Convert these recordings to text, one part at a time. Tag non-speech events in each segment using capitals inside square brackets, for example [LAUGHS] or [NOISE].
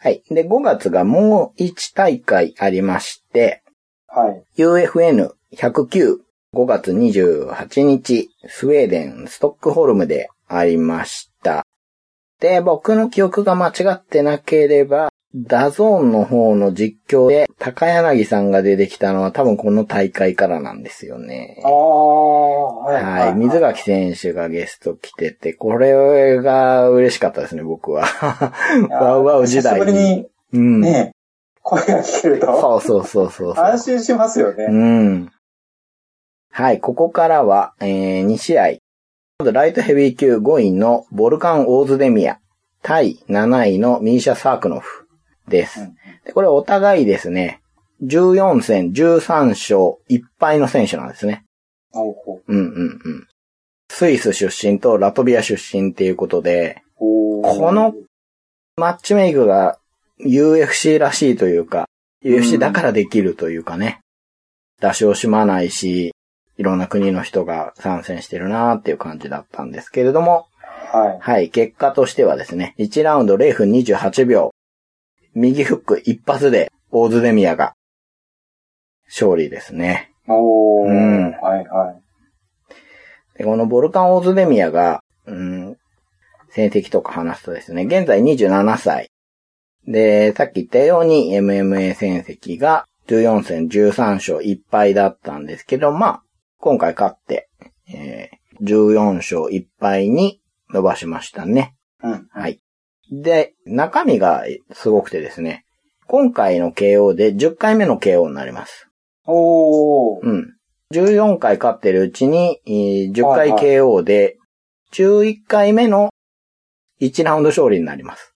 はい。で、5月がもう1大会ありまして、はい。UFN109、5月28日、スウェーデン、ストックホルムでありました。で、僕の記憶が間違ってなければ、 DAZN の方の実況で、高柳さんが出てきたのは多分この大会からなんですよねあ。あ、はい。はい。水垣選手がゲスト来てて、これが嬉しかったですね、僕は。ワウワウ時代に。にうん。ね、声が聞けると、そうそうそうそうそう。安心しますよね。うん。はい、ここからは、えー、2試合。まず、ライトヘビー級5位のボルカン・オーズデミア、対7位のミーシャ・サークノフです。うんでこれお互いですね、14戦13勝1敗の選手なんですね。ほうんうんうん。スイス出身とラトビア出身っていうことで、うこの、マッチメイクが UFC らしいというか、UFC だからできるというかね、出し惜しまないし、いろんな国の人が参戦してるなーっていう感じだったんですけれども、はい。はい、結果としてはですね、1ラウンド0分28秒、右フック一発でオーズデミアが勝利ですね。おー、うんはいはい。でこのボルカン・オーズデミアが、うん、戦績とか話すとですね、現在27歳。で、さっき言ったように MMA 戦績が14戦13勝1敗だったんですけど、まあ、今回勝って、えー14勝1敗に伸ばしましたね。うん。はい。で、中身がすごくてですね、今回の KO で10回目の KO になります。おー、うん。14回勝ってるうちに、えー10回 KO で、11回目の1ラウンド勝利になります。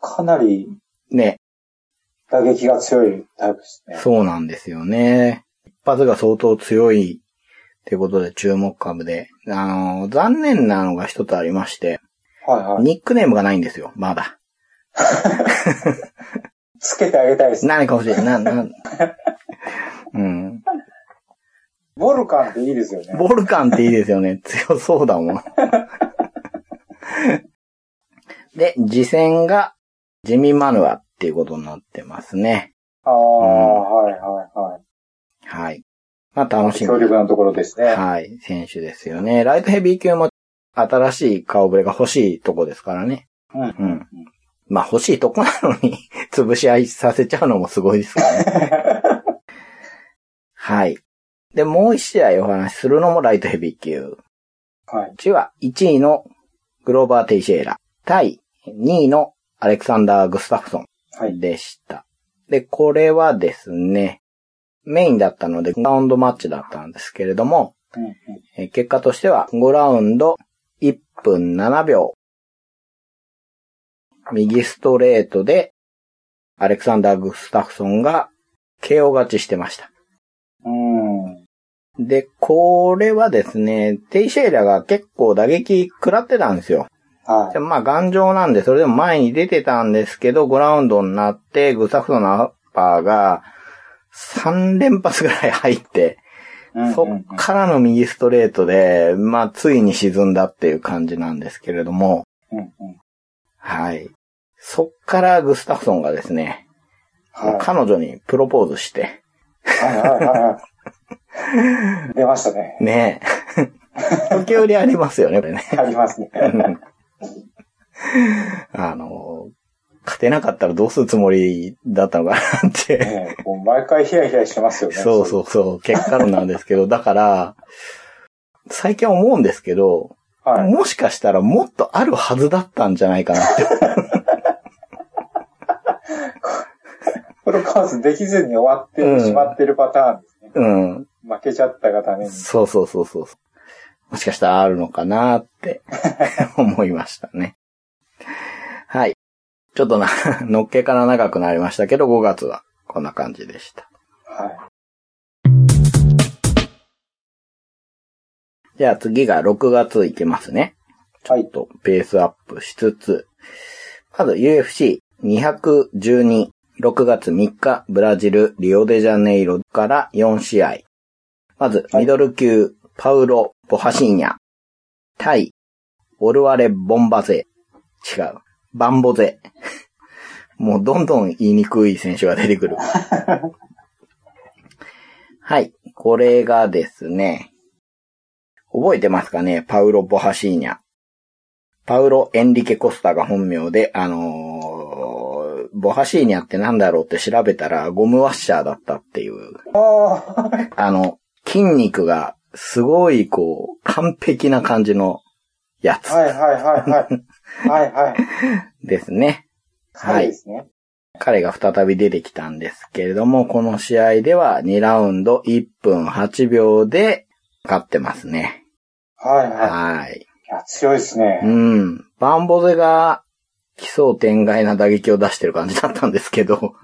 かなりね。打撃が強いタイプですね。そうなんですよね。一発が相当強いってことで注目株で。あの、残念なのが一つありまして、はいはい。ニックネームがないんですよ、まだ。つけてあげたいですね。何か欲しい。な、な、[LAUGHS] うん。ボルカンっていいですよね。ボルカンっていいですよね。強そうだもん。で、次戦がジミー・マヌアっていうことになってますね。ああ、はいはいはい。はい。まあ楽しみ強力なところですね。はい。選手ですよね。ライトヘビー級も新しい顔ぶれが欲しいとこですからね。うん。うん。うん。まあ欲しいとこなのに [LAUGHS] 潰し合いさせちゃうのもすごいですからね。[LAUGHS] はい。で、もう一試合お話しするのもライトヘビー級。はい。こっちは1位のグローバー・テイシェーラ対2位のアレクサンダー・グスタフソンはい。でした。で、これはですね、メインだったのでラウンドマッチだったんですけれども、うんうんえー結果としては5ラウンド1分7秒。右ストレートでアレクサンダー・グスタフソンが KO 勝ちしてました。うん。で、これはですね、テイシェイラが結構打撃食らってたんですよ。はでまあ頑丈なんで、それでも前に出てたんですけど、5ラウンドになって、グサフトのアッパーが3連発ぐらい入って、そっからの右ストレートで、まあついに沈んだっていう感じなんですけれども、うんうん。はい。そっからグスタフソンがですね、はい。彼女にプロポーズして、はいはいはいはい。出ましたね。ねえ。時折ありますよね、これね。[LAUGHS] ありますね。あの、勝てなかったらどうするつもりだったのかなって。ね毎回ヒヤヒヤしてますよね。そうそうそう、結果論なんですけど、だから、最近思うんですけど、う。はい。もしかしたらもっとあるはずだったんじゃないかなって。プロカウスできずに終わってしまってるパターンですね。うん。負けちゃったがために。そうそうそうそう。もしかしたらあるのかなって思いましたね。はい。ちょっとな、[LAUGHS] のっけから長くなりましたけど、5月はこんな感じでした。はい。じゃあ次が6月いきますね。はいちょっとペースアップしつつ、まず UFC212、6月3日、ブラジル、リオデジャネイロから4試合。まず、ミドル級、パウロ・ボハシーニャ、対、オルワレ・ボンバゼ、違う、バンボゼ、もうどんどん言いにくい選手が出てくる。はい。これがですね、覚えてますかね？パウロ・ボハシーニャ。パウロ・エンリケ・コスタが本名で、あのー、ボハシーニャってなんだろうって調べたらゴムワッシャーだったっていう。ああ、あの、筋肉がすごいこう、完璧な感じのやつはいはいはいはい。はいはい。[LAUGHS] ですね。そうですね。彼が再び出てきたんですけれども、この試合では2ラウンド1分8秒で勝ってますね。はいはい。はい。いや、強いですね。うん。バンボゼが奇想天外な打撃を出してる感じだったんですけど、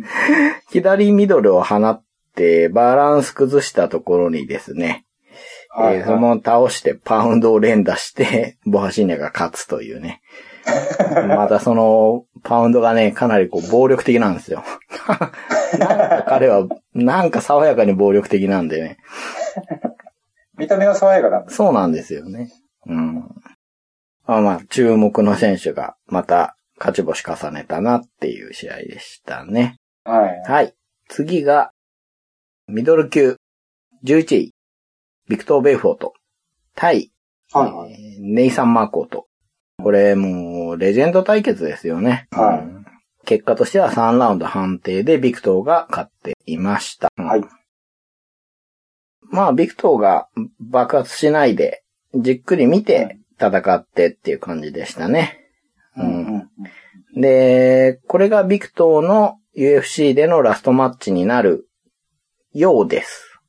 [LAUGHS] 左ミドルを放ってバランス崩したところにですね、はいえーそのまま倒してパウンドを連打して、ボハシーニャが勝つというね。[LAUGHS] またその、パウンドがね、かなりこう暴力的なんですよ。なんか彼は、なんか爽やかに暴力的なんでね。見た目は爽やかなん。そうなんですよね。うん。まあまあ、注目の選手がまた勝ち星重ねたなっていう試合でしたね。はい。はい。次が、ミドル級11位、ビクトー・ベウフォート、対、はいはい。えーネイサン・マーコート。これもう、レジェンド対決ですよね。はいうん結果としては3ラウンド判定でビクトーが勝っていました。うんはい。まあ、ビクトーが爆発しないで、じっくり見て戦ってっていう感じでしたね。ううんんうん。で、これがビクトーの UFC でのラストマッチになるようです。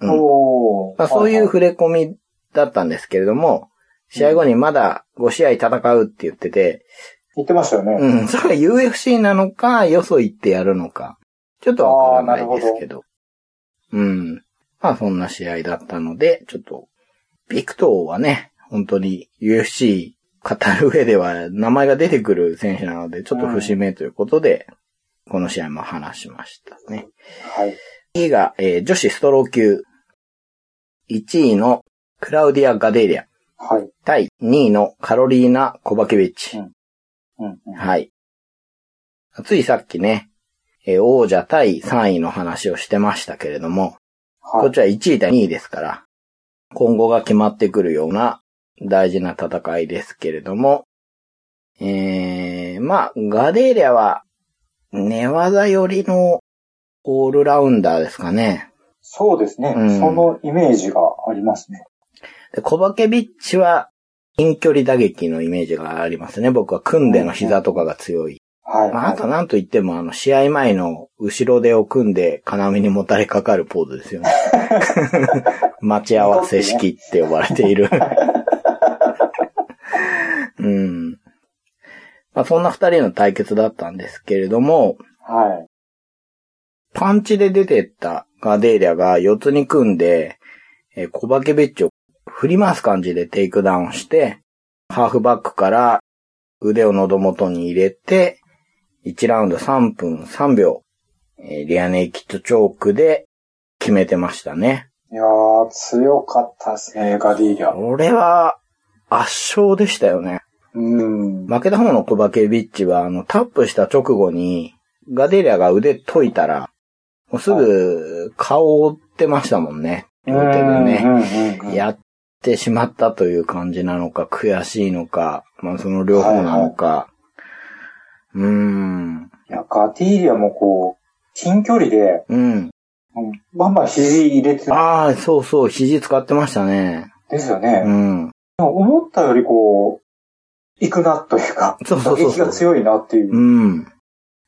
うんおーまあ、そういうは触れ込みだったんですけれども、試合後にまだ5試合戦うって言ってて、言ってましたよね。うん、それが UFC なのか、よそ行ってやるのか、ちょっとわからないですけど。うん。まあそんな試合だったので、ちょっと、ビクトーはね、本当に UFC 語る上では名前が出てくる選手なので、ちょっと節目ということで、この試合も話しましたね。はい。次が、えー女子ストロー級。1位のクラウディア・ガデーリアはい。対2位のカロリーナ・コバケビッチ。うんうんうん。はい。ついさっきね、えー王者対3位の話をしてましたけれども、こはい。っちは1位対2位ですから、今後が決まってくるような大事な戦いですけれども、えー、まあ、ガデーリアは、寝技寄りのオールラウンダーですかね。そうですね、うんそのイメージがありますね。でコバケビッチは、近距離打撃のイメージがありますね。僕は組んでの膝とかが強い。はい。まあ、あとなんと言っても、あの、試合前の後ろ手を組んで、要にもたれかかるポーズですよね。[LAUGHS] 待ち合わせ式って呼ばれている。うん。まあ、そんな二人の対決だったんですけれども、はい。パンチで出てったガデーリャが四つに組んで、えーコバケビッチを振り回す感じでテイクダウンして、ハーフバックから腕を喉元に入れて、1ラウンド3分3秒、えーリアネイキッドチョークで決めてましたね。いやー、強かったですね、ガディーリャ。俺は圧勝でしたよね。うん。負けた方のコバケビッチは、あの、タップした直後に、ガデーリャが腕解いたら、もうすぐ顔を折ってましたもんね。両手でね。やってしまったという感じなのか、悔しいのか、まあその両方なのか。うーん。いや、ガディーリャもこう、近距離で、うん。うんバンバン肘入れてたああ、そうそう、肘使ってましたね。ですよね。うん。思ったよりこう、行くなというか、そうそうそう撃が強いなっていう。うん。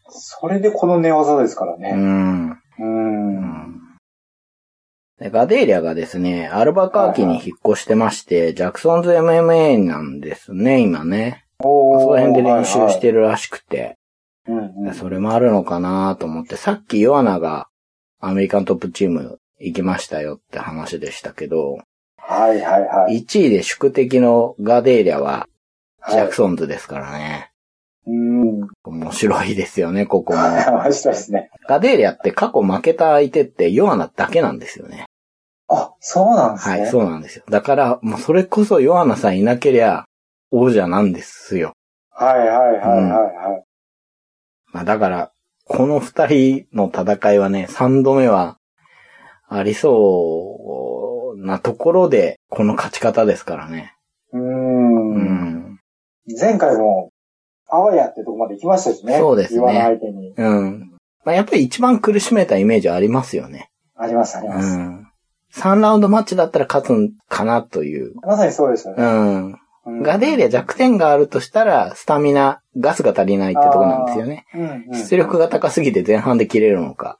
それでこの寝技ですからうね。ん。うん。でガデーリャがですね、アルバカーキに引っ越してまして、ジャクソンズ MMA なんですね、今ね。その辺で練習してるらしくて。うんうんそれもあるのかなと思って、さっきヨアナがアメリカントップチーム行きましたよって話でしたけど、はいはいはい。1位で宿敵のガデーリャはジャクはいソンズですからね。うん。面白いですよね、ここも。[LAUGHS] 面白いですね。ガデーリャって過去負けた相手ってヨアナだけなんですよね。あ、そうなんですね。はい、そうなんですよ。だから、もうそれこそヨアナさんいなけりゃ王者なんですよ。はいはいはいはいはい。まあだから、この二人の戦いはね、三度目はありそうなところで、この勝ち方ですからね。うー。うんん。前回も、あわやってとこまで行きましたしね。そうですね岩の相手に。うん。まあやっぱり一番苦しめたイメージありますよね。あります、ありうます。ん。3ラウンドマッチだったら勝つんかなという。まさにそうですよね。うん。うんガデーリは弱点があるとしたら、スタミナ、ガスが足りないってとこなんですよね。うんうん出力が高すぎて前半で切れるのか。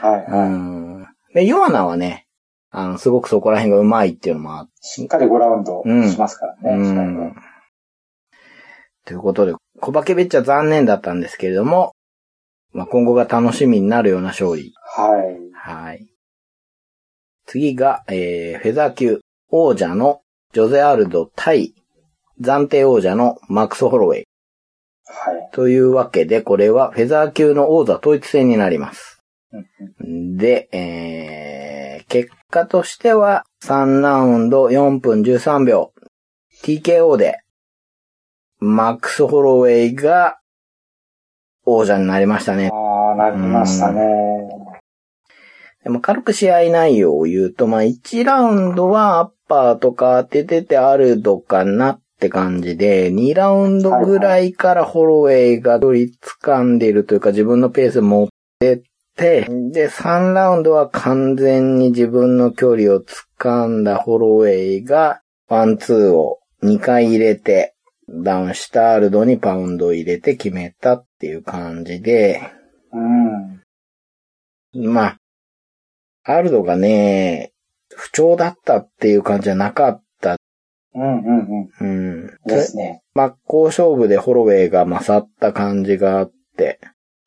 はい、うはい。ん。で、ヨアナはね、あの、すごくそこら辺がうまいっていうのもあっしっかり5ラウンドしますからね。うん。ということで、コバケベッチは残念だったんですけれども、まあ、今後が楽しみになるような勝利。はい。はい。次が、えー、フェザー級王者のジョゼアルド対暫定王者のマックス・ホロウェイ。はい。というわけで、これはフェザー級の王座統一戦になります。で、えー、結果としては3ラウンド4分13秒 TKO でマックス・ホロウェイが王者になりましたね。ああ、なりましたね。でも軽く試合内容を言うと、まあ1ラウンドはアッパーとか当てててあるのかなって感じで、2ラウンドぐらいからホロウェイが距離掴んでいるというか自分のペース持ってって、で3ラウンドは完全に自分の距離を掴んだホロウェイがワンツーを2回入れて、ダウンしたアルドにパウンドを入れて決めたっていう感じで、うん。まあ、アルドがね、不調だったっていう感じじゃなかった。うんうんうん。うん。ですね。真っ向勝負でホロウェイが勝った感じがあって。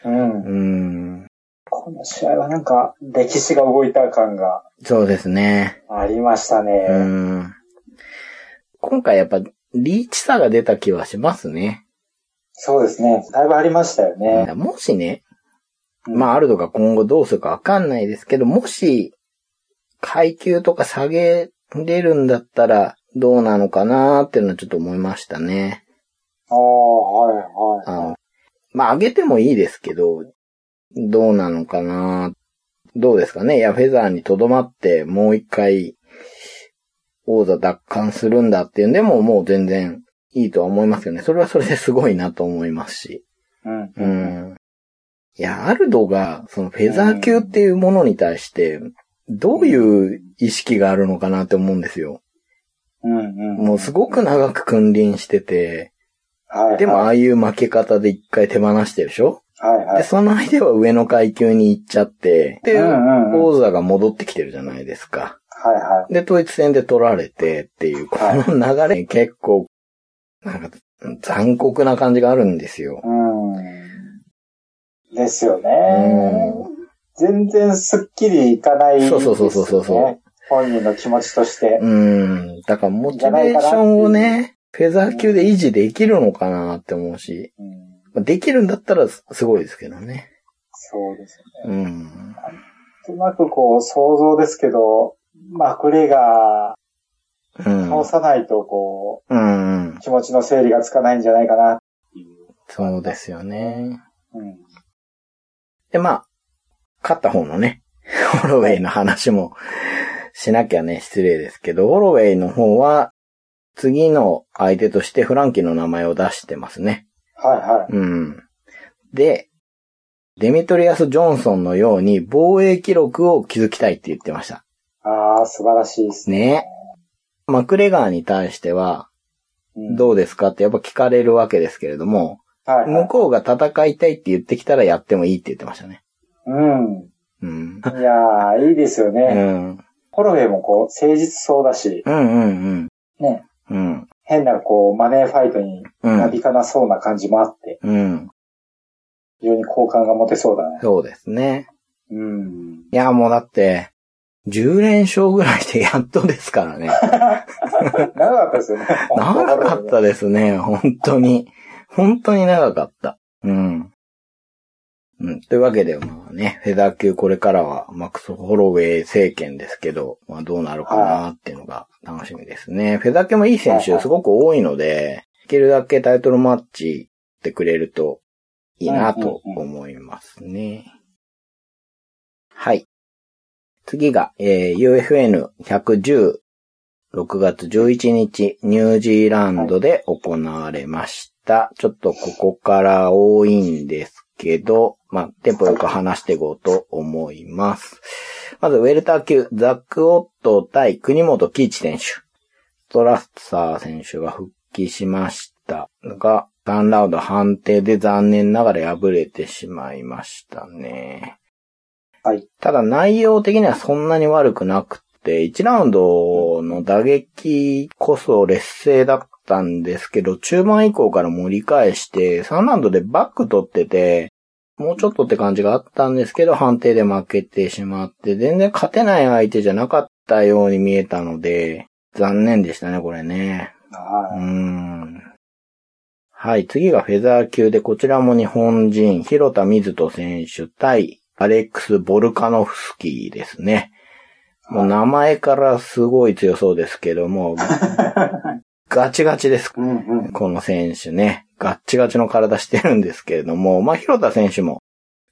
うん。うん。この試合はなんか、歴史が動いた感がそうですね。ありましたね。うん。今回やっぱリーチ差が出た気はしますね。そうですね。だいぶありましたよね。もしね、うんまあアルドが今後どうするかわかんないですけど、もし階級とか下げれるんだったらどうなのかなーっていうのはちょっと思いましたね。ああ、はいはい。あの、まあ、上げてもいいですけど、どうなのかなどうですかねいや、フェザーにとどまって、もう一回、王座奪還するんだっていうんでも、もう全然いいとは思いますよね。それはそれですごいなと思いますし。うん。う。ん。いや、アルドが、そのフェザー級っていうものに対して、どういう意識があるのかなって思うんですよ。うんうん。もうすごく長く君臨してて、はいはい。でもああいう負け方で一回手放してるでしょ？で、はいはい。その間は上の階級に行っちゃって、で、王座が戻ってきてるじゃないですか。はいはい。で、統一戦で取られてっていう、この流れ結構、なんか、残酷な感じがあるんですよ。うん。ですようね。全然スッキリいかないね。そうそうそうそうそう本人の気持ちとして。うん。だからモチベーションをね、フェザー級で維持できるのかなって思うし、うんまあできるんだったらすすごいですけどね。そうですよね。うん。うまくこう、想像ですけど、マクレガうん。ー倒さないとこうん。う、気持ちの整理がつかないんじゃないかなっていう。そうですよね。うん。で、まあ、勝った方のね、[LAUGHS] ホロウェイの話もしなきゃね、失礼ですけど、ホロウェイの方は、次の相手としてフランキーの名前を出してますね。はいはい。うん。で、デミトリアス・ジョンソンのように防衛記録を築きたいって言ってました。ああ、素晴らしいですね。ね。マクレガーに対しては、うんどうですかってやっぱ聞かれるわけですけれども、はい、はい。向こうが戦いたいって言ってきたらやってもいいって言ってましたね。うん。うん。いやー、いいですようね。ん。ホロウェイもこう、誠実そうだし、うんうんね、うん。うん。変なこう、マネーファイトにうんなびかなそうな感じもあって、うん。非常に好感が持てそうだね。そうですね。うん。いや、もうだって、10連勝ぐらいでやっとですからね。[LAUGHS] 長かったですよね。長かったですね、本当に。本当に長かった。うん。うん。というわけで、まあね、フェザー級これからはマックス・ホロウェイ政権ですけど、まあどうなるかなっていうのが楽しみですね。フェザー級もいい選手すごく多いので、できるだけタイトルマッチってくれるといいなと思いますね。はい。次が、えー、UFN110、6月11日、ニュージーランドで行われました。ちょっとここから多いんですけど、まあ、テンポよく話していこうと思います。まず、ウェルター級、ザック・オット対国本喜一選手。トラッサー選手が復帰しましたが、3ラウンド判定で残念ながら敗れてしまいましたね。はい。ただ内容的にはそんなに悪くなくて、1ラウンドの打撃こそ劣勢だったんですけど、中盤以降から盛り返して、3ラウンドでバック取ってて、もうちょっとって感じがあったんですけど、判定で負けてしまって、全然勝てない相手じゃなかったように見えたので、残念でしたね、これね。うーはん。はい、次がフェザー級で、こちらも日本人、広田水人選手対アレックス・ボルカノフスキーですね。もう名前からすごい強そうですけども、[LAUGHS] ガチガチです。い。うんうん。この選手ね。ガッチガチの体してるんですけれども、まあ、広田選手も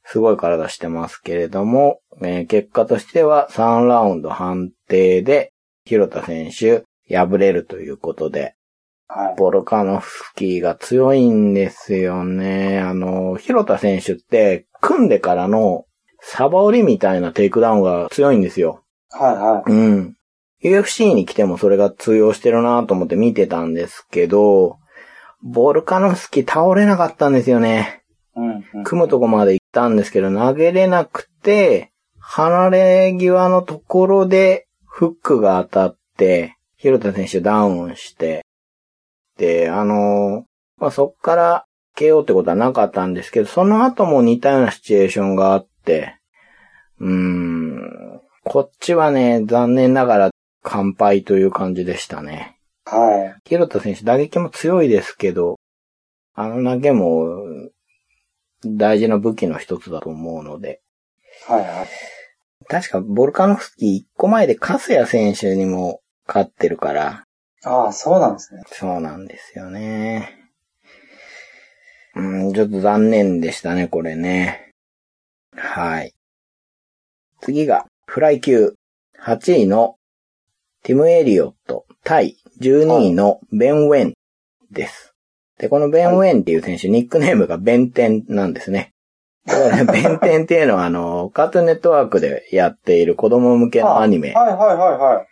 すごい体してますけれども、えー結果としては3ラウンド判定で、広田選手敗れるということで、はい。ボルカノフスキーが強いんですよね。あの、広田選手って、組んでからのサバ折りみたいなテイクダウンが強いんですよ。はいはうん。UFC に来てもそれが通用してるなと思って見てたんですけど、ボルカノフスキー倒れなかったんですよね。い。うんうん。組むとこまで行ったんですけど、投げれなくて、離れ際のところでフックが当たって、広田選手ダウンして、で、あの、まあ、そっから KO ってことはなかったんですけど、その後も似たようなシチュエーションがあって、うーん、こっちはね、残念ながら完敗という感じでしたね。は広田選手打撃も強いですけど、あの投げも大事な武器の一つだと思うので、い。はいはい。確かボルカノフスキー一個前でカスヤ選手にも勝ってるから、ああ、そうなんですね。そうなんですよね。うん、ちょっと残念でしたね、これね。はい。次が、フライ級、8位のティム・エリオット対12位のベン・ウェンです。で、このベン・ウェンっていう選手、ニックネームがベンテンなんですね。[LAUGHS] ベンテンっていうのは、あの、カートゥーンネットワークでやっている子供向けのアニメ。はいはいはいはい。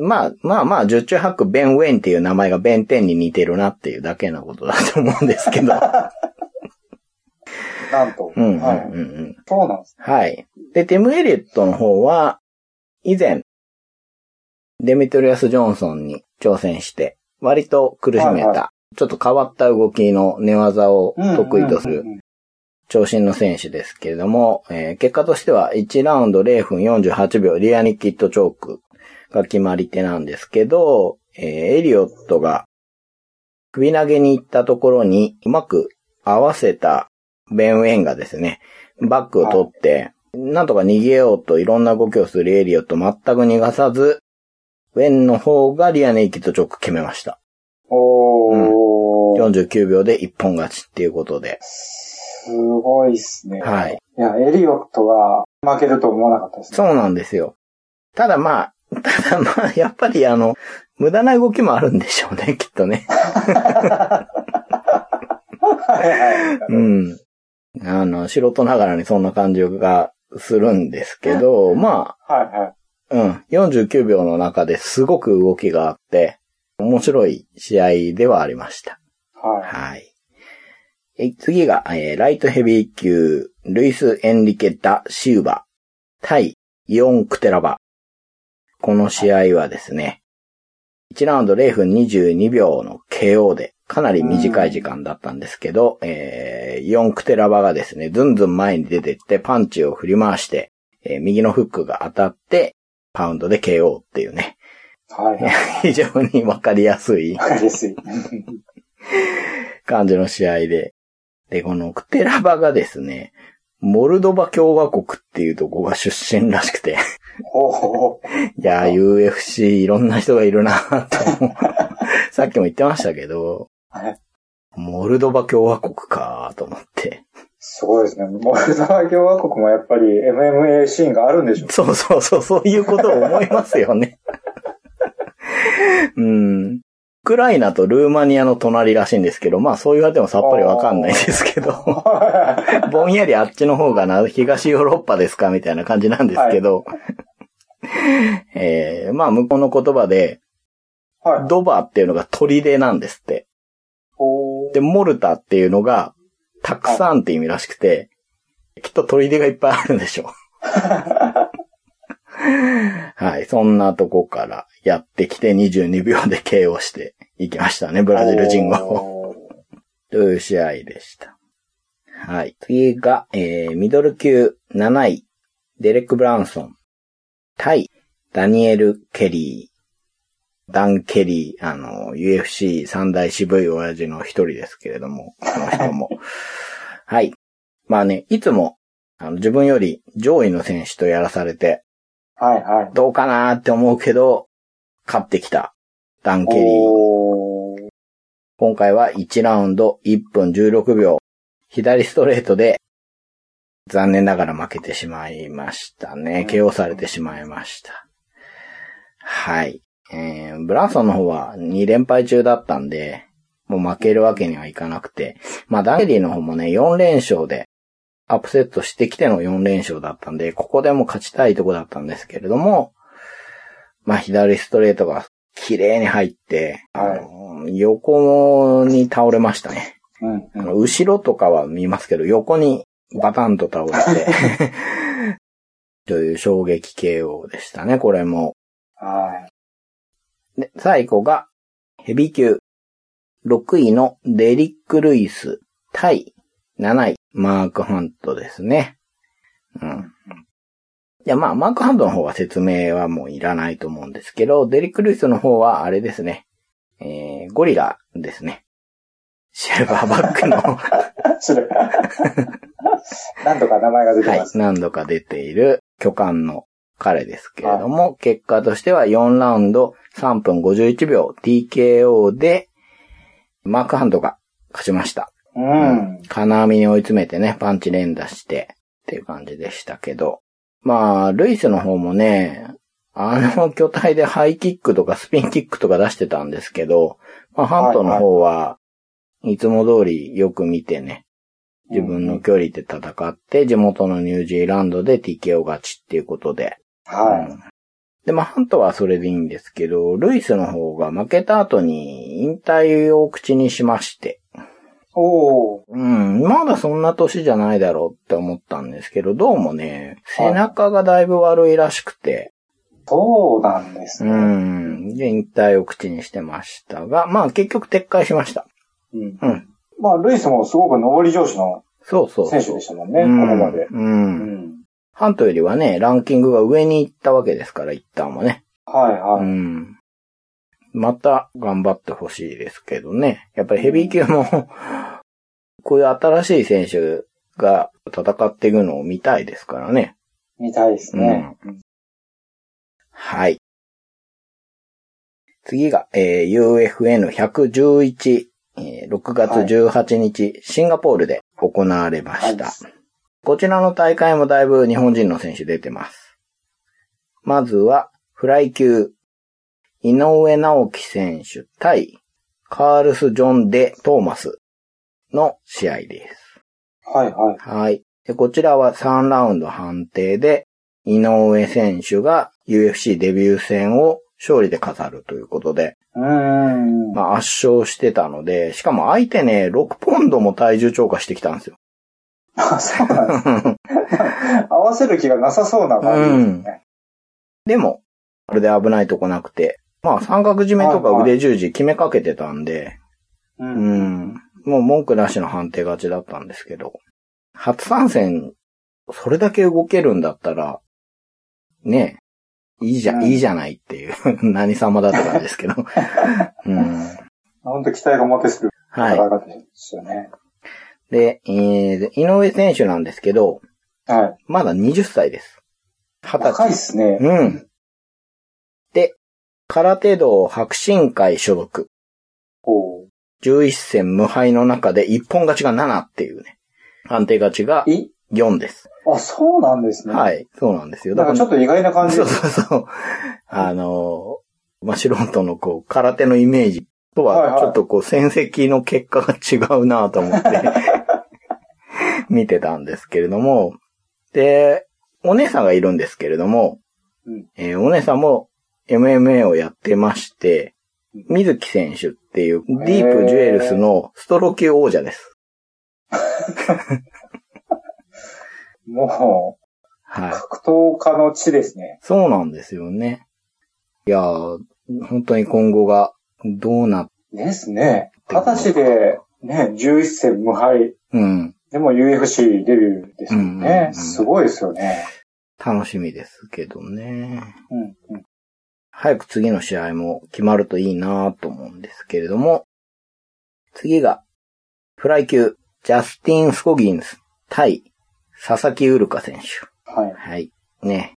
まあ、まあまあ、十中八九ベン・ウェンっていう名前がベンテンに似てるなっていうだけのことだと思うんですけど。[LAUGHS] なんと。うんうんはい。うんうん。そうなんですね。はい。で、ティム・エリットの方は、以前、デミトリアス・ジョンソンに挑戦して、割と苦しめた、はいはちょっと変わった動きの寝技を得意とする長身の選手ですけれども、えー結果としては1ラウンド0分48秒リアニキッドチョークが決まり手なんですけど、えーエリオットが首投げに行ったところにうまく合わせたベン・ウェンがですね、バックを取って、なんとか逃げようといろんな動きをするエリオット全く逃がさず、ウェンの方がリアネイキッドチョーク決めました。おー。49秒で一本勝ちっていうことで。すごいっすね。はい。いや、エリオットが負けると思わなかったですね。そうなんですよ。ただまあ、[LAUGHS] ただまあ、やっぱりあの、無駄な動きもあるんでしょうね、きっとね。はいはい。うん。あの、素人ながらにそんな感じがするんですけど、まはいはい。あ、うん。49秒の中ですごく動きがあって、面白い試合ではありました。はい。はい。え次が、えーライトヘビー級、ルイス・エンリケ・ダ・シウバ、対イオン・クテラバ。この試合はですね、1ラウンド0分22秒の KO で、かなり短い時間だったんですけど、えーイオン・クテラバがですね、ずんずん前に出てって、パンチを振り回して、えー右のフックが当たって、パウンドで KO っていうね、はいはい。[LAUGHS] 非常にわかりやすいわかりやすい。感じの試合で。で、このクテラバがですね、モルドバ共和国っていうとこが出身らしくて。いやー、UFC いろんな人がいるなと。さっきも言ってましたけどはい、モルドバ共和国かと思って。すごいですね。モルドバ共和国もやっぱり MMA シーンがあるんでしょうそうそうそう、そういうことを思いますよね。[LAUGHS] うん。ウクライナとルーマニアの隣らしいんですけど、まあそう言われてもさっぱりわかんないですけど、[LAUGHS] ぼんやりあっちの方がな、東ヨーロッパですかみたいな感じなんですけど、えー、まあ向こうの言葉で、はい。ドバっていうのが砦なんですって。で、モルタっていうのが、たくさんって意味らしくて、きっと砦がいっぱいあるんでしょう。[LAUGHS] はい。そんなとこからやってきて22秒で KO していきましたね、ブラジル人は。という試合でした。はい。次が、えー、ミドル級7位、デレック・ブラウンソン。対、ダニエル・ケリー。ダン・ケリー、あの、UFC 三大渋い親父の一人ですけれども、この人も。[LAUGHS] はい。まあね、いつも、あの、自分より上位の選手とやらされて、はいはい。どうかなーって思うけど、勝ってきた、ダン・ケリー今回は1ラウンド1分16秒。左ストレートで、残念ながら負けてしまいましたね。KO されてしまいました。はい。えー、ブランソンの方は2連敗中だったんで、もう負けるわけにはいかなくて、まあダイリーの方もね、4連勝で、アップセットしてきての4連勝だったんで、ここでも勝ちたいとこだったんですけれども、まあ左ストレートが綺麗に入って、はいあの横に倒れましたね。うんうん。あの後ろとかは見ますけど、横にバタンと倒れて、[LAUGHS] という衝撃 KO でしたね、これも。はい。で、最後が、ヘビー級。6位のデリック・ルイス対7位、マーク・ハントですね。うん。いや、まあ、マーク・ハントの方は説明はもういらないと思うんですけど、デリック・ルイスの方はあれですね。えー、ゴリラですね。シルバーバックの、[LAUGHS] それ。何度か名前が出てはいま、す。何度か出ている巨漢の彼ですけれども、結果としては4ラウンド3分51秒 TKO で、マークハンドが勝ちました。うん。金網に追い詰めてね、パンチ連打してっていう感じでしたけど。まあ、ルイスの方もね、あの [LAUGHS] 巨体でハイキックとかスピンキックとか出してたんですけど、まあ、ハントの方はいつも通りよく見てね、自分の距離で戦って、地元のニュージーランドで TKO 勝ちっていうことで。はい。うんで、まあ、ハントはそれでいいんですけど、ルイスの方が負けた後に引退を口にしまして。おー。うん、まだそんな年じゃないだろうって思ったんですけど、どうもね、背中がだいぶ悪いらしくて、そうなんですうね。ん、で引退を口にしてましたが、まあ結局撤回しました。うん。うん。まあ、ルイスもすごく上り調子のそうそうそう。選手でしたもんね、うんここまで。う。うんん。ハントよりはね、ランキングが上に行ったわけですから、一旦もね。はいうはい。ん。また頑張ってほしいですけどね。やっぱりヘビー級も、こういう新しい選手が戦っていくのを見たいですからね。見たいですね。はい。次が、えー UFN111、えー6月18日、シンガポールで行われました。はいこちらの大会もだいぶ日本人の選手出てます。まずは、フライ級、井上直樹選手対、カールス・ジョン・デ・トーマスの試合です。はいはい。はい。でこちらは3ラウンド判定で、井上選手が UFC デビュー戦を勝利で飾るということで、うーん。まあ圧勝してたので、しかも相手ね、6ポンドも体重超過してきたんですよ。あ、そうなんです。[LAUGHS] 合わせる気がなさそうな感じですね。でも、これで危ないとこなくて、まあ三角締めとか腕十字決めかけてたんで、う。うんん、もう文句なしの判定勝ちだったんですけど、初参戦、それだけ動けるんだったら、ねえ、いいじゃ、うんいいじゃないっていう、[LAUGHS] 何様だった感じですけど。[LAUGHS] うん、本当期待が持てするは方ですよね。い。で、えー、井上選手なんですけど、はい。まだ20歳です。20若いっ歳。すね。うん。で、空手道白神会所属。おー11戦無敗の中で一本勝ちが7っていうね。判定勝ちがい4です。あ、そうなんですね。。はいい。そうなんですよ。なんかちょっと意外な感じそうそうそう。あの、まあ、素人のこう、空手のイメージとは、ちょっとこう、戦績の結果が違うなと思って、見てたんですけれども、で、お姉さんがいるんですけれども、うんえーお姉さんも MMA をやってまして、水木選手っていうディープジュエルスのストロー級王者です。[LAUGHS] もはい。う、格闘家の地ですね。そうなんですよね。いやー、本当に今後がどうなっ、ですね。二十歳で、ね、11戦無敗。うん、でも UFC デビューですようんうんうね。んすごいですよね。楽しみですけどね。うん、うん。早く次の試合も決まるといいなと思うんですけれども、次が、フライ級、ジャスティン・スコギンス対佐々木ウルカ選手。はい。はい。ね。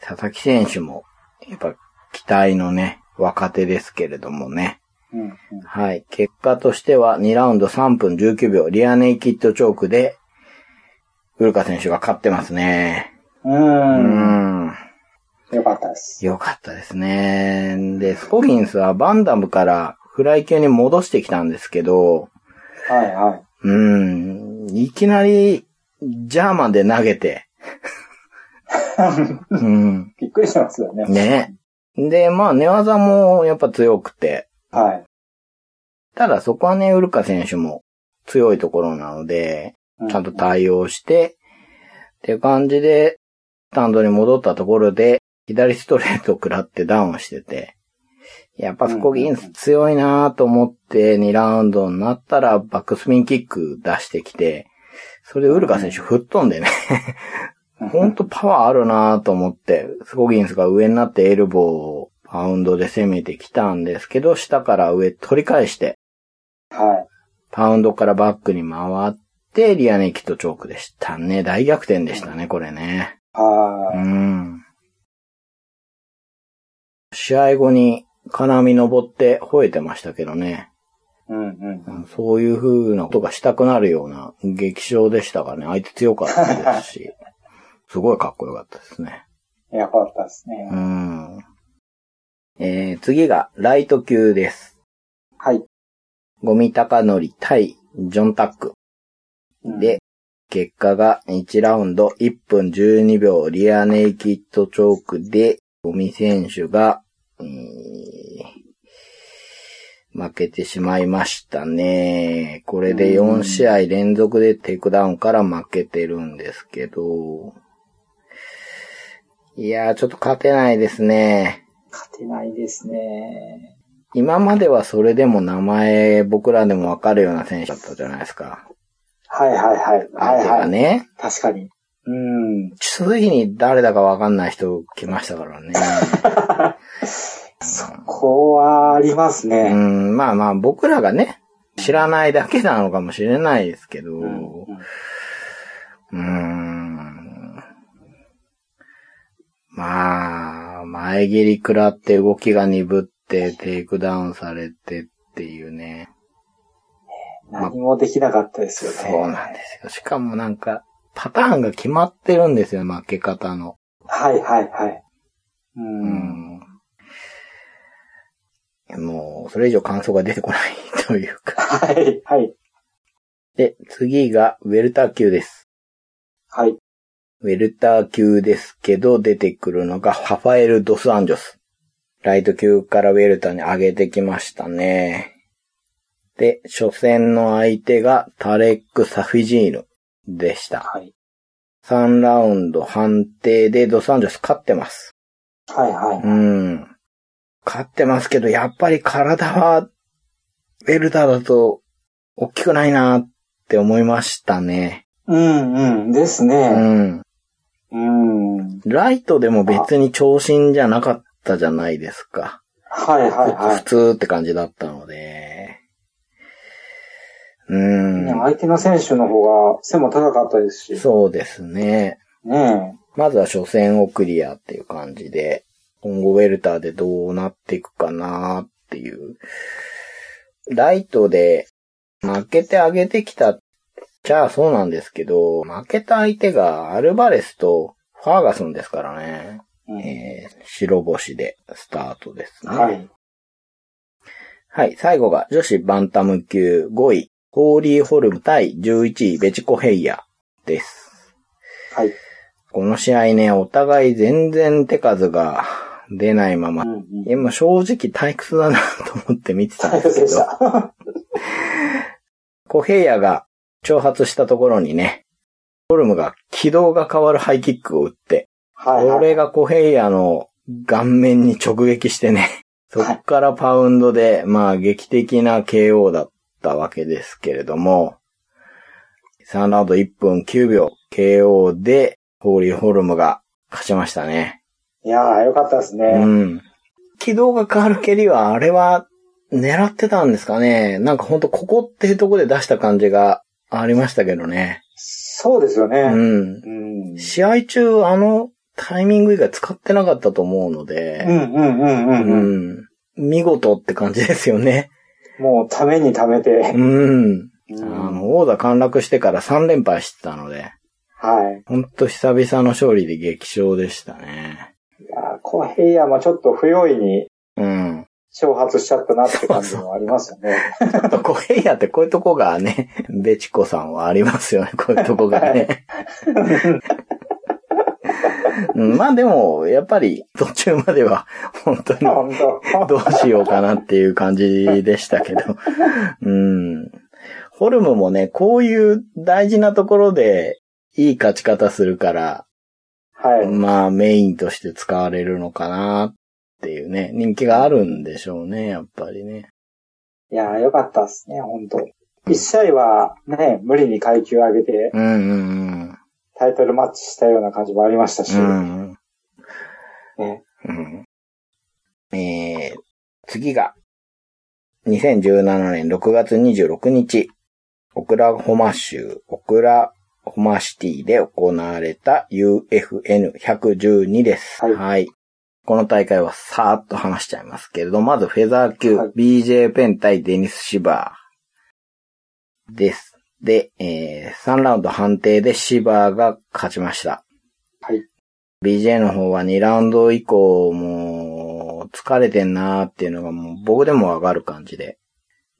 佐々木選手も、やっぱ期待のね、若手ですけれどもね。うん、うん。はい。結果としては2ラウンド3分19秒、リアネイキッドチョークで、ウルカ選手が勝ってますね。う。うんん。よかったです。よかったですね。で、スコギンスはバンダムからフライ級に戻してきたんですけど、はい、はい。うん、いきなりジャーマンで投げて、[LAUGHS] うん、びっくりしますよね。ね。で、まあ寝技もやっぱ強くて、はい。ただそこはね、ウルカ選手も強いところなので、うちゃんと対応して、っていう感じで、スタンドに戻ったところで、左ストレートを食らってダウンしてて、やっぱスコギンス強いなと思って2ラウンドになったらバックスピンキック出してきて、それでウルカ選手吹っ飛んでね、ほん。とパワーあるなと思って、スコギンスが上になってエルボーをパウンドで攻めてきたんですけど、下から上取り返して、はい。パウンドからバックに回って、リアネキットチョークでしたね。大逆転でしたね、これね。うはん。試合後に金網登って吠えてましたけどね。い。うん、うん。うんそういう風なことがしたくなるような激勝でしたからね。相手強かったですし。[LAUGHS] すごいかっこよかったですね。よかったですね。うん。えー、次がライト級です。はい。ゴミ高則対ジョンタック。うんで、結果が1ラウンド1分12秒リアネイキッドチョークで、ゴミ選手が、えー負けてしまいましたね。これで4試合連続でテイクダウンから負けてるんですけど、いやーちょっと勝てないですね。勝てないですね。今まではそれでも名前僕らでもわかるような選手だったじゃないですか。はいはいはい。はいはい。がね。確かに。うん。ついに誰だかわかんない人来ましたからね。[LAUGHS] そこはありますうね。ん、まあまあ僕らがね、知らないだけなのかもしれないですけど、ううんーん。まあ、前蹴り食らって動きが鈍ってテイクダウンされてっていうね。何もできなかったですよね。そうなんですよ。しかもなんか、パターンが決まってるんですよ、負け方の。はいはいはい。う。うんん。もう、それ以上感想が出てこないというか。はいはい。で、次がウェルター級です。はい。ウェルター級ですけど、出てくるのがハファエル・ドス・アンジョス。ライト級からウェルターに上げてきましたね。で、初戦の相手がタレック・サフィジーヌでした。はい。3ラウンド判定でドス・アンジョス勝ってます。はいはい。うん。勝ってますけど、やっぱり体は、ウェルターだと、大きくないなって思いましたね。うんうん。ですうね。ん。うん。ライトでも別に長身じゃなかったじゃないですか。はいはいは普通って感じだったので。うん。相手の選手の方が背も高かったですし。そうですね。ねまずは初戦をクリアっていう感じで、今後ウェルターでどうなっていくかなっていう。ライトで負けてあげてきたちゃそうなんですけど、負けた相手がアルバレスとファーガソンですからね。うんえー白星でスタートですね。はい。はい。最後が女子バンタム級5位、ホーリーホルム対11位ベチコヘイヤです。はい。この試合ね、お互い全然手数が出ないままう、んうん。いや、もう正直退屈だなと思って見てたんですけど。[LAUGHS] コヘイヤが挑発したところにね、ホルムが軌道が変わるハイキックを打って、はい、はい。これがコヘイヤの顔面に直撃してね、そっからパウンドで、まあ劇的な KO だったわけですけれども、3ラウンド1分9秒 KO で、ホーリーホルムが勝ちましたね。いやー、よかったですうね。ん。軌道が変わる蹴りは、あれは狙ってたんですかね。なんかほんとここっていうところで出した感じがありましたけどね。そうですよね。うん。うん。試合中、あのタイミング以外使ってなかったと思うので、うんうんうんうんうん。うん。見事って感じですよね。もう、ためにためてう。ん。うんあの、王座陥落してから3連敗してたので、はい。ほんと久々の勝利で激勝でしたね。いやーコーヘイヤーもちょっと不用意にうん。挑発しちゃったなって感じもありますよね。ちょっとコヘイヤってこういうとこがね、[LAUGHS] ベチコさんはありますよね、こういうとこがね。うんまあでも、やっぱり途中までは本当に。どうしようかなっていう感じでしたけど。うん。ホルムもね、こういう大事なところでいい勝ち方するから、はい。まあメインとして使われるのかなっていうね、人気があるんでしょうね、やっぱりね。いやー、よかったですね、本当一試合はね、無理に階級上げてうんうんタイトルマッチしたような感じもありましたし、うん。うんね、うん。えー、次が、2017年6月26日、オクラホマ州、オクラホマシティで行われた UFN112 です。はいこの大会はさーっと話しちゃいますけれど、まずフェザー級、はい BJ ペン対デニス・シバーです。で、えー、3ラウンド判定でシバーが勝ちました。はい。BJ の方は2ラウンド以降もう疲れてんなーっていうのがもう僕でもわかる感じで、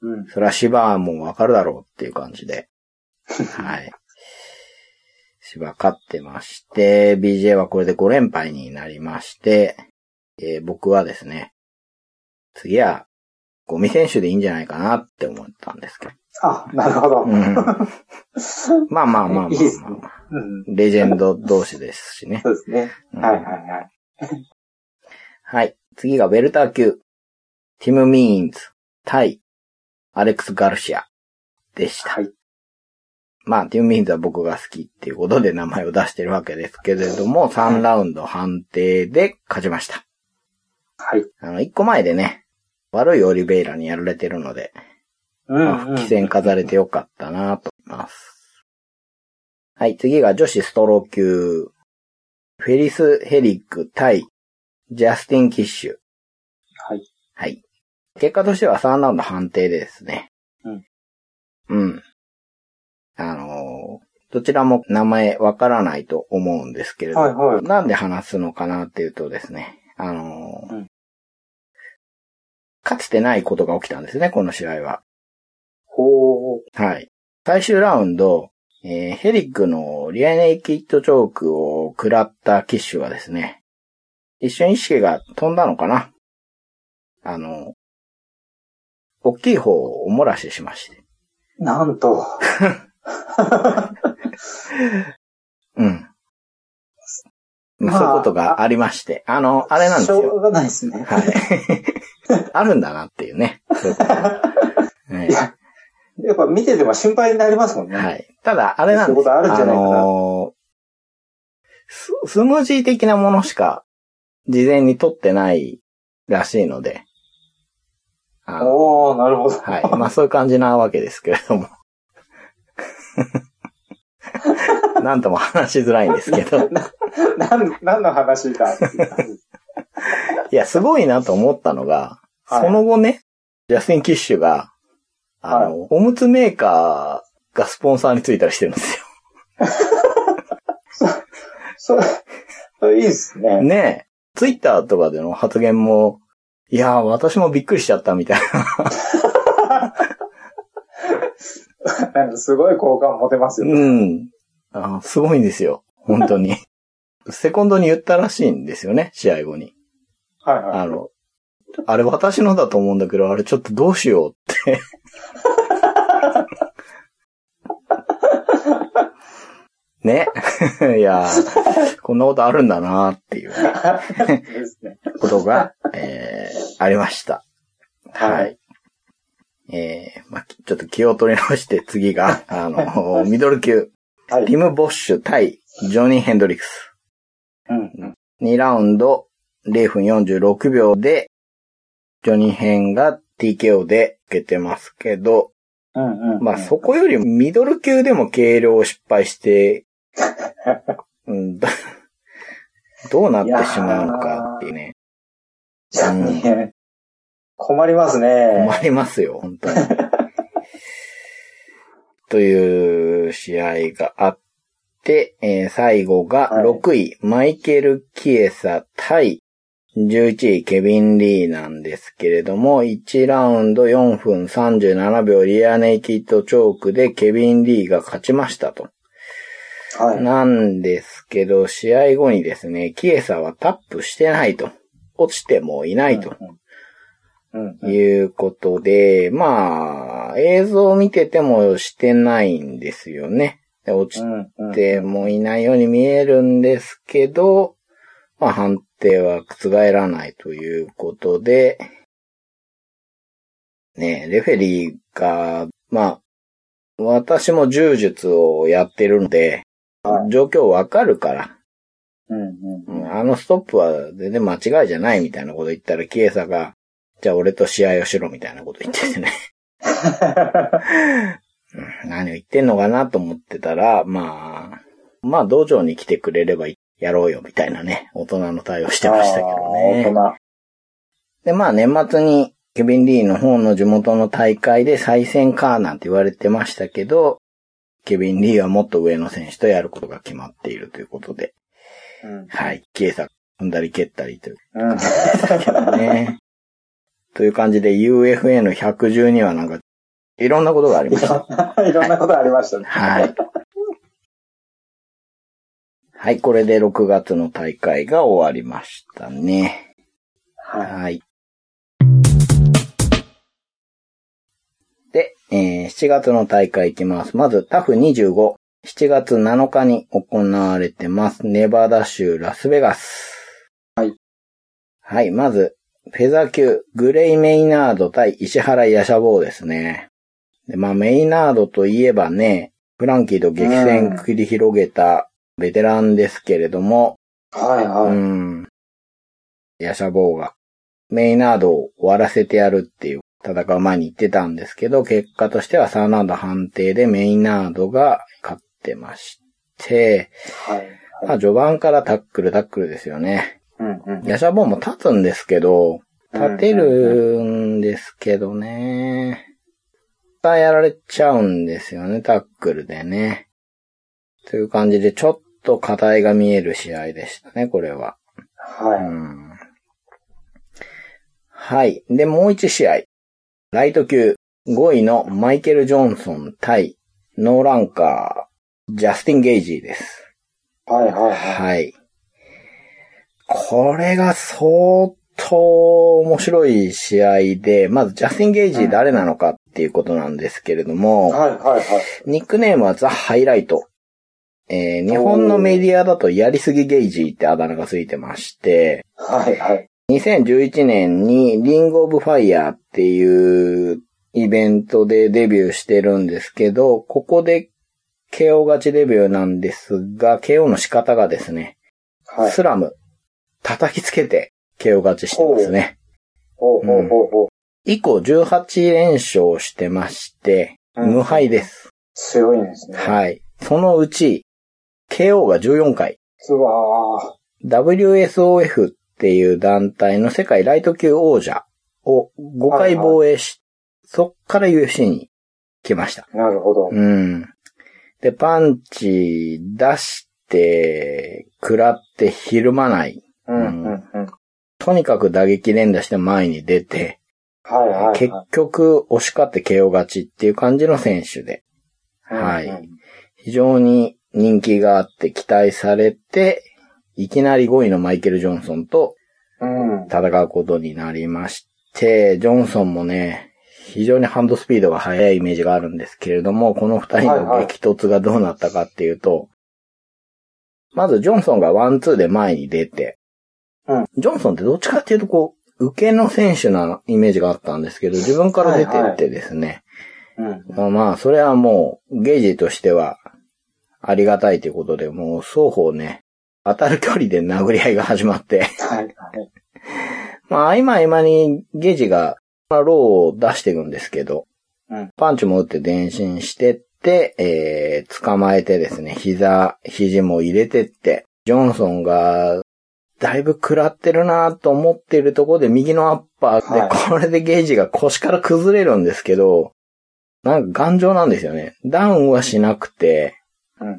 うん。それはシバーもわかるだろうっていう感じで、[LAUGHS] はい。シバー勝ってまして、BJ はこれで5連敗になりまして、えー僕はですね、次は五味選手でいいんじゃないかなって思ったんですけど。あ、なるほど。うん、[LAUGHS] まあまあまあまあまあ、いいですねうん。レジェンド同士ですしね。そうですね。うんはいはいはい。はい。次がウェルター級。ティム・ミーンズ対アレックス・ガルシアでした。はい。まあ、ティム・ミーンズは僕が好きっていうことで名前を出してるわけですけれども、3ラウンド判定で勝ちました。はい。あの、1個前でね、悪いオリベイラにやられてるので、うん、復帰戦飾れてよかったなと思います。はい、次が女子ストロー級。フェリス・ヘリック対ジャスティン・キッシュ。はい。はい。結果としては3ラウンド判定でですね。うん。うん。あのーどちらも名前わからないと思うんですけれど、はいはい。なんで話すのかなっていうとですね、あのーうんかつてないことが起きたんですね、この試合は。ほー。はい。最終ラウンド、えーヘリックのリアネイキッドチョークを食らったキッシュはですね、一瞬意識が飛んだのかなあの、大きい方をおもらししまして。なんと。[LAUGHS] うん。ままああ、そういうことがありまして。あの、あれなんですよ。しょうがないですね。はい。[LAUGHS] あるんだなっていうね。そういうこと [LAUGHS] はいいや、やっぱ見てても心配になりますもんね。はい。ただ、あれなんですそういうことあるんじゃないかなのーススムージー的なものしか事前に取ってないらしいので。あのおー、なるほど。はい。まあそういう感じなわけですけれども。[LAUGHS] なんとも話しづらいんですけど。[LAUGHS] なん、何の話かっていう感じ。いや、すごいなと思ったのが、はいその後ね、ジャスティン・キッシュが、あの、おむつメーカーがスポンサーについたりしてるんですよ。[LAUGHS] そ、それいいですね。ねえ。ツイッターとかでの発言も、いやー、私もびっくりしちゃったみたいな。なんかすごい好感持てますよね。うん。あすごいんですよ。本当に。[LAUGHS] セコンドに言ったらしいんですよね、試合後に。はいはい。あの、あれ私のだと思うんだけど、あれちょっとどうしようって。ね。[LAUGHS] いやーこんなことあるんだなっていうね。[LAUGHS] ことが、えー、ありました。ははいい。えー、まあ、ちょっと気を取り直して次が、あの、[LAUGHS] ミドル級、はい。ティム・ボッシュ対ジョニー・ヘンドリックス。うん。2ラウンド0分46秒で、ジョニーヘンが TKO で受けてますけど、うんうん。まあそこよりミドル級でも軽量を失敗して、[LAUGHS] うん、どどうなってしまうのかっていうね。じゃあね、困りますね。困りますよ、本当に。[LAUGHS] という試合があって、えー最後がはい6位、マイケル・キエサ対11位、ケビン・リーなんですけれども、1ラウンド4分37秒リアネイキッドチョークでケビン・リーが勝ちましたと。はい。なんですけど、試合後にですね、キエサはタップしてないと。落ちてもいないと。いうことで、まあ、映像を見ててもしてないんですよね。で落ち。てもいないように見えるんですけど、まあ判定は覆らないということで、ね、レフェリーが、まあ、私も柔術をやってるので、はい状況わかるから、うん。ううん。んあのストップは全然間違いじゃないみたいなこと言ったら、キエサが、じゃあ俺と試合をしろみたいなこと言っててね。[LAUGHS] うん何を言ってんのかなと思ってたら、まあ、まあ道場に来てくれればやろうよみたいなね、大人の対応してましたけどね。大人。で、まあ年末にケビン・リーの方の地元の大会で再戦かなんて言われてましたけど、ケビン・リーはもっと上の選手とやることが決まっているということで、うん。はい、キエサ踏んだり蹴ったりといううん。感じでしたけどね。という感じで UFA の112はなんか、いろんなことがありました。[LAUGHS] いろんなことありましたね。はい。はい、これで6月の大会が終わりましたね。ははい。で、えー7月の大会いきます。まず、タフ25。7月7日に行われてます。ネバダ州ラスベガス。はい。はい、まず、フェザー級、グレイ・メイナード対石原ヤシャボーですね。で、まあ、メイナードといえばね、フランキーと激戦繰り広げたベテランですけれども、い。はい。うはい。ん。ヤシャボーが、メイナードを終わらせてやるっていう戦う前に言ってたんですけど、結果としては3ラウンド判定でメイナードが勝ってまして、はい。まあ序盤からタックルタックルですよね。うん。うん。ヤシャボーも立つんですけど、立てるんですけどね。やられちゃうんですよね、タックルでね。という感じで、ちょっと課題が見える試合でしたね、これは。うはんはい。で、もう一試合。ライト級5位のマイケル・ジョンソン対ノーランカー、ジャスティン・ゲイジーです。い。はい。はい。はい。はい。これが相当面白い試合で、まずジャスティン・ゲイジー誰なのかっていうことなんですけれども、はい。はい。はい。ニックネームはザ・ハイライト。えー日本のメディアだとやりすぎゲイジーってあだ名がついてまして、はい。はい。2011年にリングオブファイヤーっていうイベントでデビューしてるんですけど、ここで KO 勝ちデビューなんですが、KO の仕方がですね、はい。スラム、叩きつけて KO 勝ちしてますね。ほうほうほうほう。以降18連勝してまして、うん無敗です。強いんですね。い。はい。そのうち、KO が14回。うわ WSOF っていう団体の世界ライト級王者を5回防衛し、そっから UFC に来ました。なるほど。うん。で、パンチ出して、食らってひるまない。うん、うん、うん。とにかく打撃連打して前に出て、はい、はい。結局押し勝って KO 勝ちっていう感じの選手で、はい非常に人気があって期待されて、いきなり5位のマイケル・ジョンソンとうん。戦うことになりまして、ジョンソンもね、非常にハンドスピードが速いイメージがあるんですけれども、この二人の激突がどうなったかっていうと、まずジョンソンがワンツーで前に出て、うんジョンソンってどっちかっていうとこう、受けの選手なイメージがあったんですけど、自分から出てってですね、うん。まあまあ、それはもう、ゲージとしては、ありがたいということで、もう双方ね、当たる距離で殴り合いが始まって、はい、はい。[LAUGHS] まあ、合間合間にゲージが、まあローを出していくんですけど、うんパンチも打って前進してって、えー、捕まえてですね、膝、肘も入れてって、ジョンソンが、だいぶ食らってるなと思ってるところで右のアッパーで、はいこれでゲージが腰から崩れるんですけど、なんか頑丈なんですよね。ダウンはしなくて、うん、うん。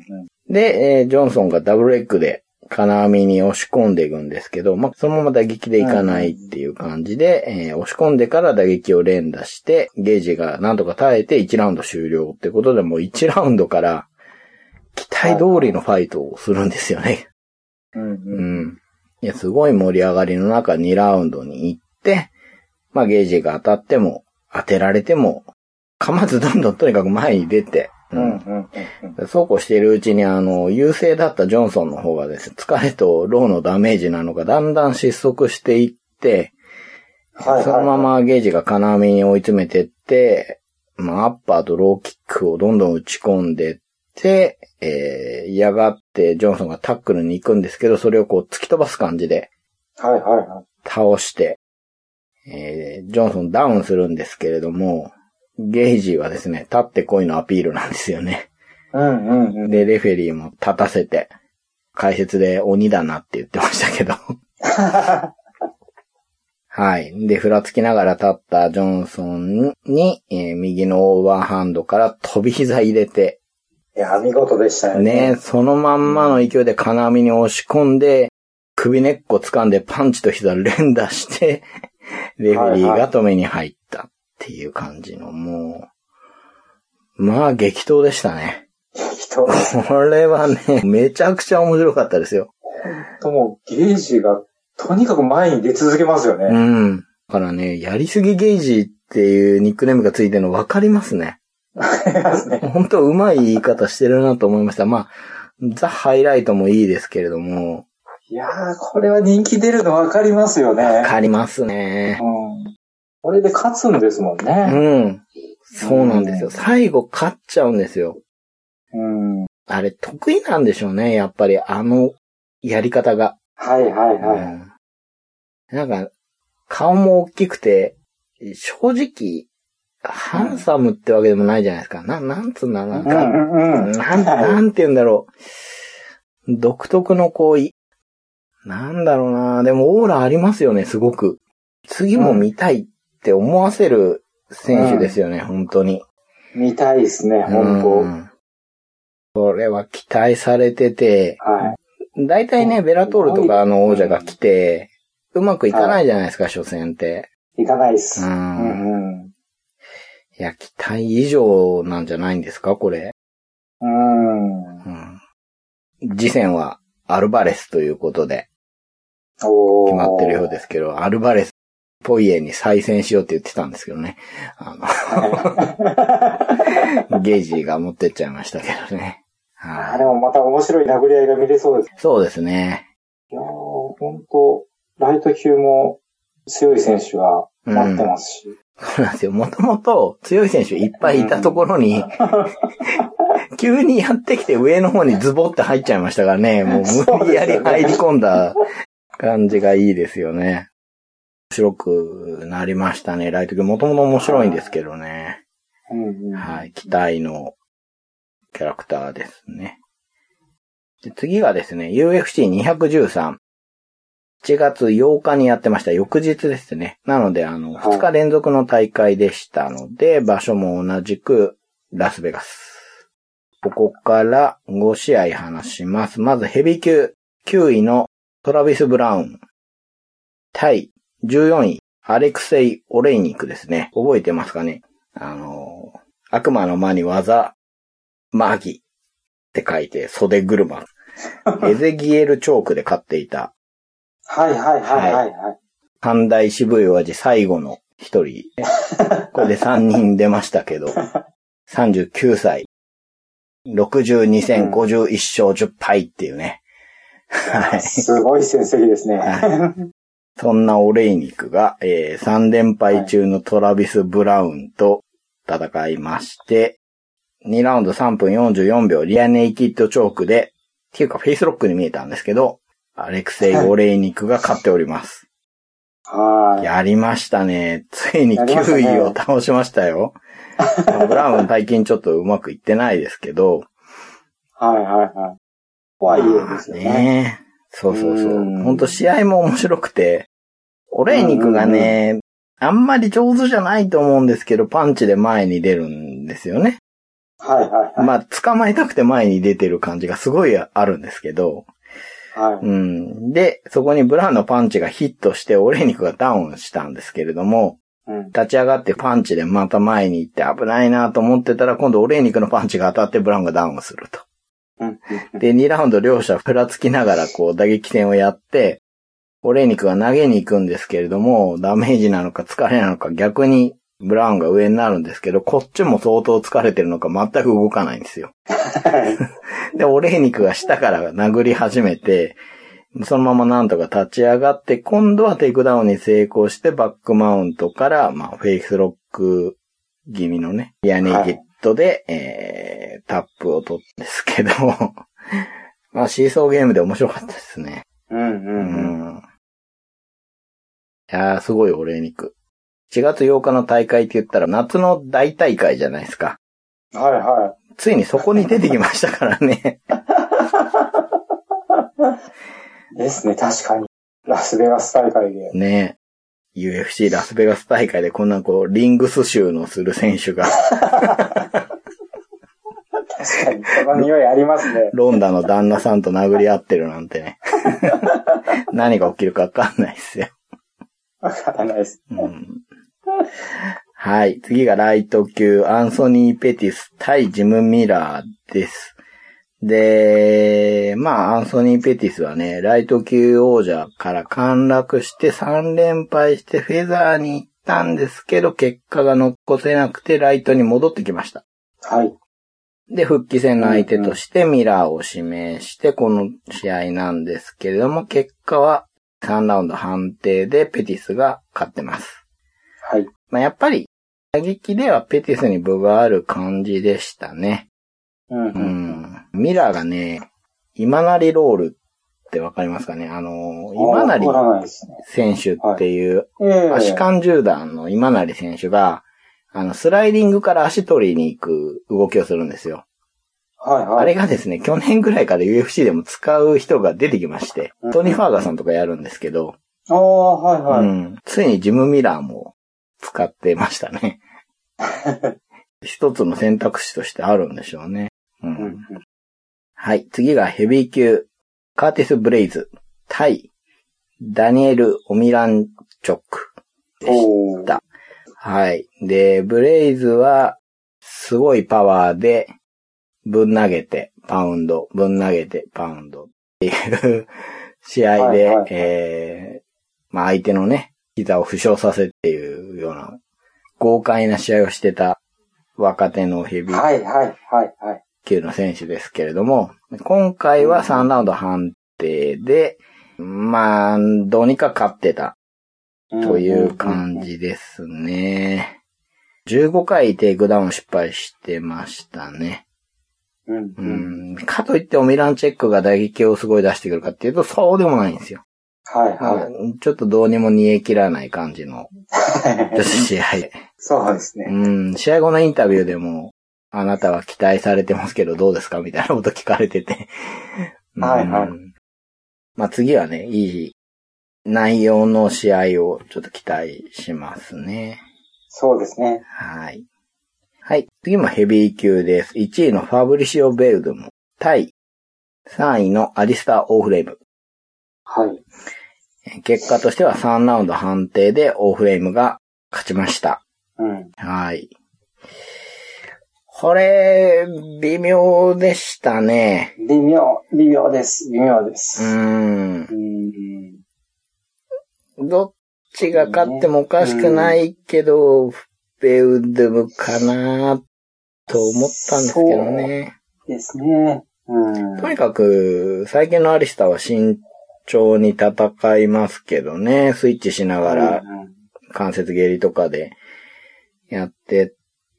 で、えージョンソンがダブルエッグで金網に押し込んでいくんですけど、まあ、そのまま打撃でいかないっていう感じで、えー押し込んでから打撃を連打して、ゲージがなんとか耐えて1ラウンド終了ってことでもう1ラウンドから期待通りのファイトをするんですよね。うん、ううん。ん。いや、すごい盛り上がりの中2ラウンドに行って、まあゲージが当たっても、当てられても、かまずどんどんとにかく前に出て。そうこうしているうちに、あの、優勢だったジョンソンの方がですね、疲れとローのダメージなのか、だんだん失速していって、はい、そのままゲージが金網に追い詰めてって、まあ、アッパーとローキックをどんどん打ち込んでって、えー、嫌がってジョンソンがタックルに行くんですけど、それをこう突き飛ばす感じではい、はい、はい。倒して、えー、ジョンソンダウンするんですけれども、ゲージはですね、立ってこいのアピールなんですよね。うん、うん、うん。で、レフェリーも立たせて、解説で鬼だなって言ってましたけど。[LAUGHS] はい。で、ふらつきながら立ったジョンソンに、えー右のオーバーハンドから飛び膝入れて、いや、見事でしたよね、ね。そのまんまの勢いで金網に押し込んで、首根っこ掴んでパンチと膝連打して、レフェリーが止めに入ったっていう感じの、もう、まあ激闘でしたね。人、これはね、[LAUGHS] めちゃくちゃ面白かったですよ。ともう、ゲージが、とにかく前に出続けますようね。ん。だからね、やりすぎゲージっていうニックネームがついてるの分かりますね。ありますね。本当うまい言い方してるなと思いました。まあ、ザ・ハイライトもいいですけれども、いやー、これは人気出るの分かりますよね。分かりますね。うん。これで勝つんですもんうね。ん。そうなんですよ。最後勝っちゃうんですよ。うん。あれ得意なんでしょうね。やっぱりあのやり方が。はいはいはい。うんなんか、顔も大きくて、正直、ハンサムってわけでもないじゃないですか。な、なんつうんだろうなんか、うんうんうん。なん、て言うんだろう。独特のこうい、なんだろうな。でもオーラありますよね、すごく。次も見たいって思わせる選手ですよね、本当に。見たいですね、う本当んこれは期待されてて、はい。大体ね、ベラトールとかの王者が来て、うまくいかないじゃないですか、初戦って。いかないっす。ううんんうん。いや、期待以上なんじゃないんですか、これ。うん。うん。次戦はアルバレスということで決まってるようですけど、アルバレス、ポイエに再戦しようって言ってたんですけどね。あの、[LAUGHS] ゲージが持ってっちゃいましたけどね。あはいでもまた面白い殴り合いが見れそうです。そうですね。いやー、本当ライト級も強い選手が待ってますし。そうなんですよ。もともと強い選手いっぱいいたところに、[LAUGHS] 急にやってきて上の方にズボって入っちゃいましたからね。もう無理やり入り込んだ感じがいいですよね。面白くなりましたね。ライト級もともと面白いんですけどね。うんうんはい。期待のキャラクターですね。で次がですね、UFC213。7月8日にやってました。翌日ですね。なので、あの、はい2日連続の大会でしたので、場所も同じく、ラスベガス。ここから5試合話します。まずヘビー級9位のトラビス・ブラウン。対14位、アレクセイ・オレイニックですね。覚えてますかね？あの、悪魔の間に技、マギって書いて袖車。[LAUGHS] エゼギエルチョークで勝っていた。はいはいはいはい、は大渋いお味最後の一人。[LAUGHS] これで3人出ましたけど。39歳。62戦51勝10敗っていうね。はい。すごい成績ですね。はい、そんなオレイニクが、えー、3連敗中のトラビス・ブラウンと戦いまして、2ラウンド3分44秒リアネイキッドチョークで、っていうかフェイスロックに見えたんですけど、アレクセイ・オレイニクが勝っております。はい。やりましたね。ついに9位を倒しましたよ。ブラウン最近ちょっとうまくいってないですけど。はいはいはい。怖いですよね。ねそうそうそう。ほんと試合も面白くて、オレイニクがね、あんまり上手じゃないと思うんですけど、パンチで前に出るんですよね。はいはいはい。まあ、捕まえたくて前に出てる感じがすごいあるんですけど。はい。うん。で、そこにブラウンのパンチがヒットして、オレイニクがダウンしたんですけれども、うん、立ち上がってパンチでまた前に行って危ないなと思ってたら、今度オレイニクのパンチが当たってブラウンがダウンすると。で、2ラウンド両者ふらつきながらこう打撃戦をやって、オレーニクが投げに行くんですけれども、ダメージなのか疲れなのか逆にブラウンが上になるんですけど、こっちも相当疲れてるのか全く動かないんですよ。で、オレーニクが下から殴り始めて、そのままなんとか立ち上がって、今度はテイクダウンに成功してバックマウントから、まあ、フェイスロック気味のね、リアネイキッドで、はい、えー、タップを取ったんですけど、[LAUGHS] まあ、シーソーゲームで面白かったですね。うんうんうん。うん、いやー、すごいオレーニク。4月8日の大会って言ったら夏の大大会じゃないですか。はいはい。ついにそこに出てきましたからね。[LAUGHS] ですね、確かに。ラスベガス大会で。ね UFC ラスベガス大会でこんなこう、リングス集のする選手が確かに、その匂いありますね。ロンダの旦那さんと殴り合ってるなんてね。[LAUGHS] 何が起きるかわかんないっすよ。わからないです、うん。はい。次がライト級、アンソニー・ペティス対ジム・ミラーです。で、まあ、アンソニー・ペティスはね、ライト級王者から陥落して3連敗してフェザーに行ったんですけど、結果が残せなくてライトに戻ってきました。はい。で、復帰戦の相手としてミラーを指名して、この試合なんですけれども、結果は3ラウンド判定でペティスが勝ってます。はい。まあ、やっぱり、打撃ではペティスに分がある感じでしたね。うん、うん、ミラーがね、今成ロールってわかりますかね？あの、今成選手っていう、足感銃弾の今成選手が、あの、スライディングから足取りに行く動きをするんですよ。はいはい。あれがですね、去年ぐらいから UFC でも使う人が出てきまして、トニー・ファーガソンとかやるんですけど、ああ、はいはい。うん。ついにジム・ミラーも使ってましたね。[LAUGHS] 一つの選択肢としてあるんでしょうね。うん。うん、はい。次がヘビー級、カーティス・ブレイズ、対、ダニエル・オミランチョックでした。はい。で、ブレイズは、すごいパワーで、ぶん投げて、パウンド、ぶん投げて、パウンドっていう [LAUGHS] 試合で、はいはい、えー、まあ相手のね、膝を負傷させっていうような、豪快な試合をしてた若手のヘビー。はいはいはいはい。級の選手ですけれども、今回は3ラウンド判定で、まあ、どうにか勝ってたという感じですね。15回テイクダウン失敗してましたね。うん、うん、かといってオミランチェックが打撃をすごい出してくるかっていうと、そうでもないんですよ。はいはい。ちょっとどうにも煮え切らない感じの [LAUGHS] 試合。そうですね。うん。試合後のインタビューでも、あなたは期待されてますけどどうですか？みたいなこと聞かれててはいはい。まあ次はね、いい内容の試合をちょっと期待しますね。そうですね。はい。はい。次もヘビー級です。1位のファブリシオ・ベルドム。対3位のアリスター・オーフレーム。はい。結果としては3ラウンド判定でオーフレームが勝ちました。うん。はい。これ、微妙でしたね。微妙、微妙です。微妙でうす。ーん。うん。どっちが勝ってもおかしくないけど、ベウドムかなと思ったんですけどね。ですね。うん。とにかく、最近のアリスタは慎重に戦いますけどね。スイッチしながらうん関節蹴りとかでやって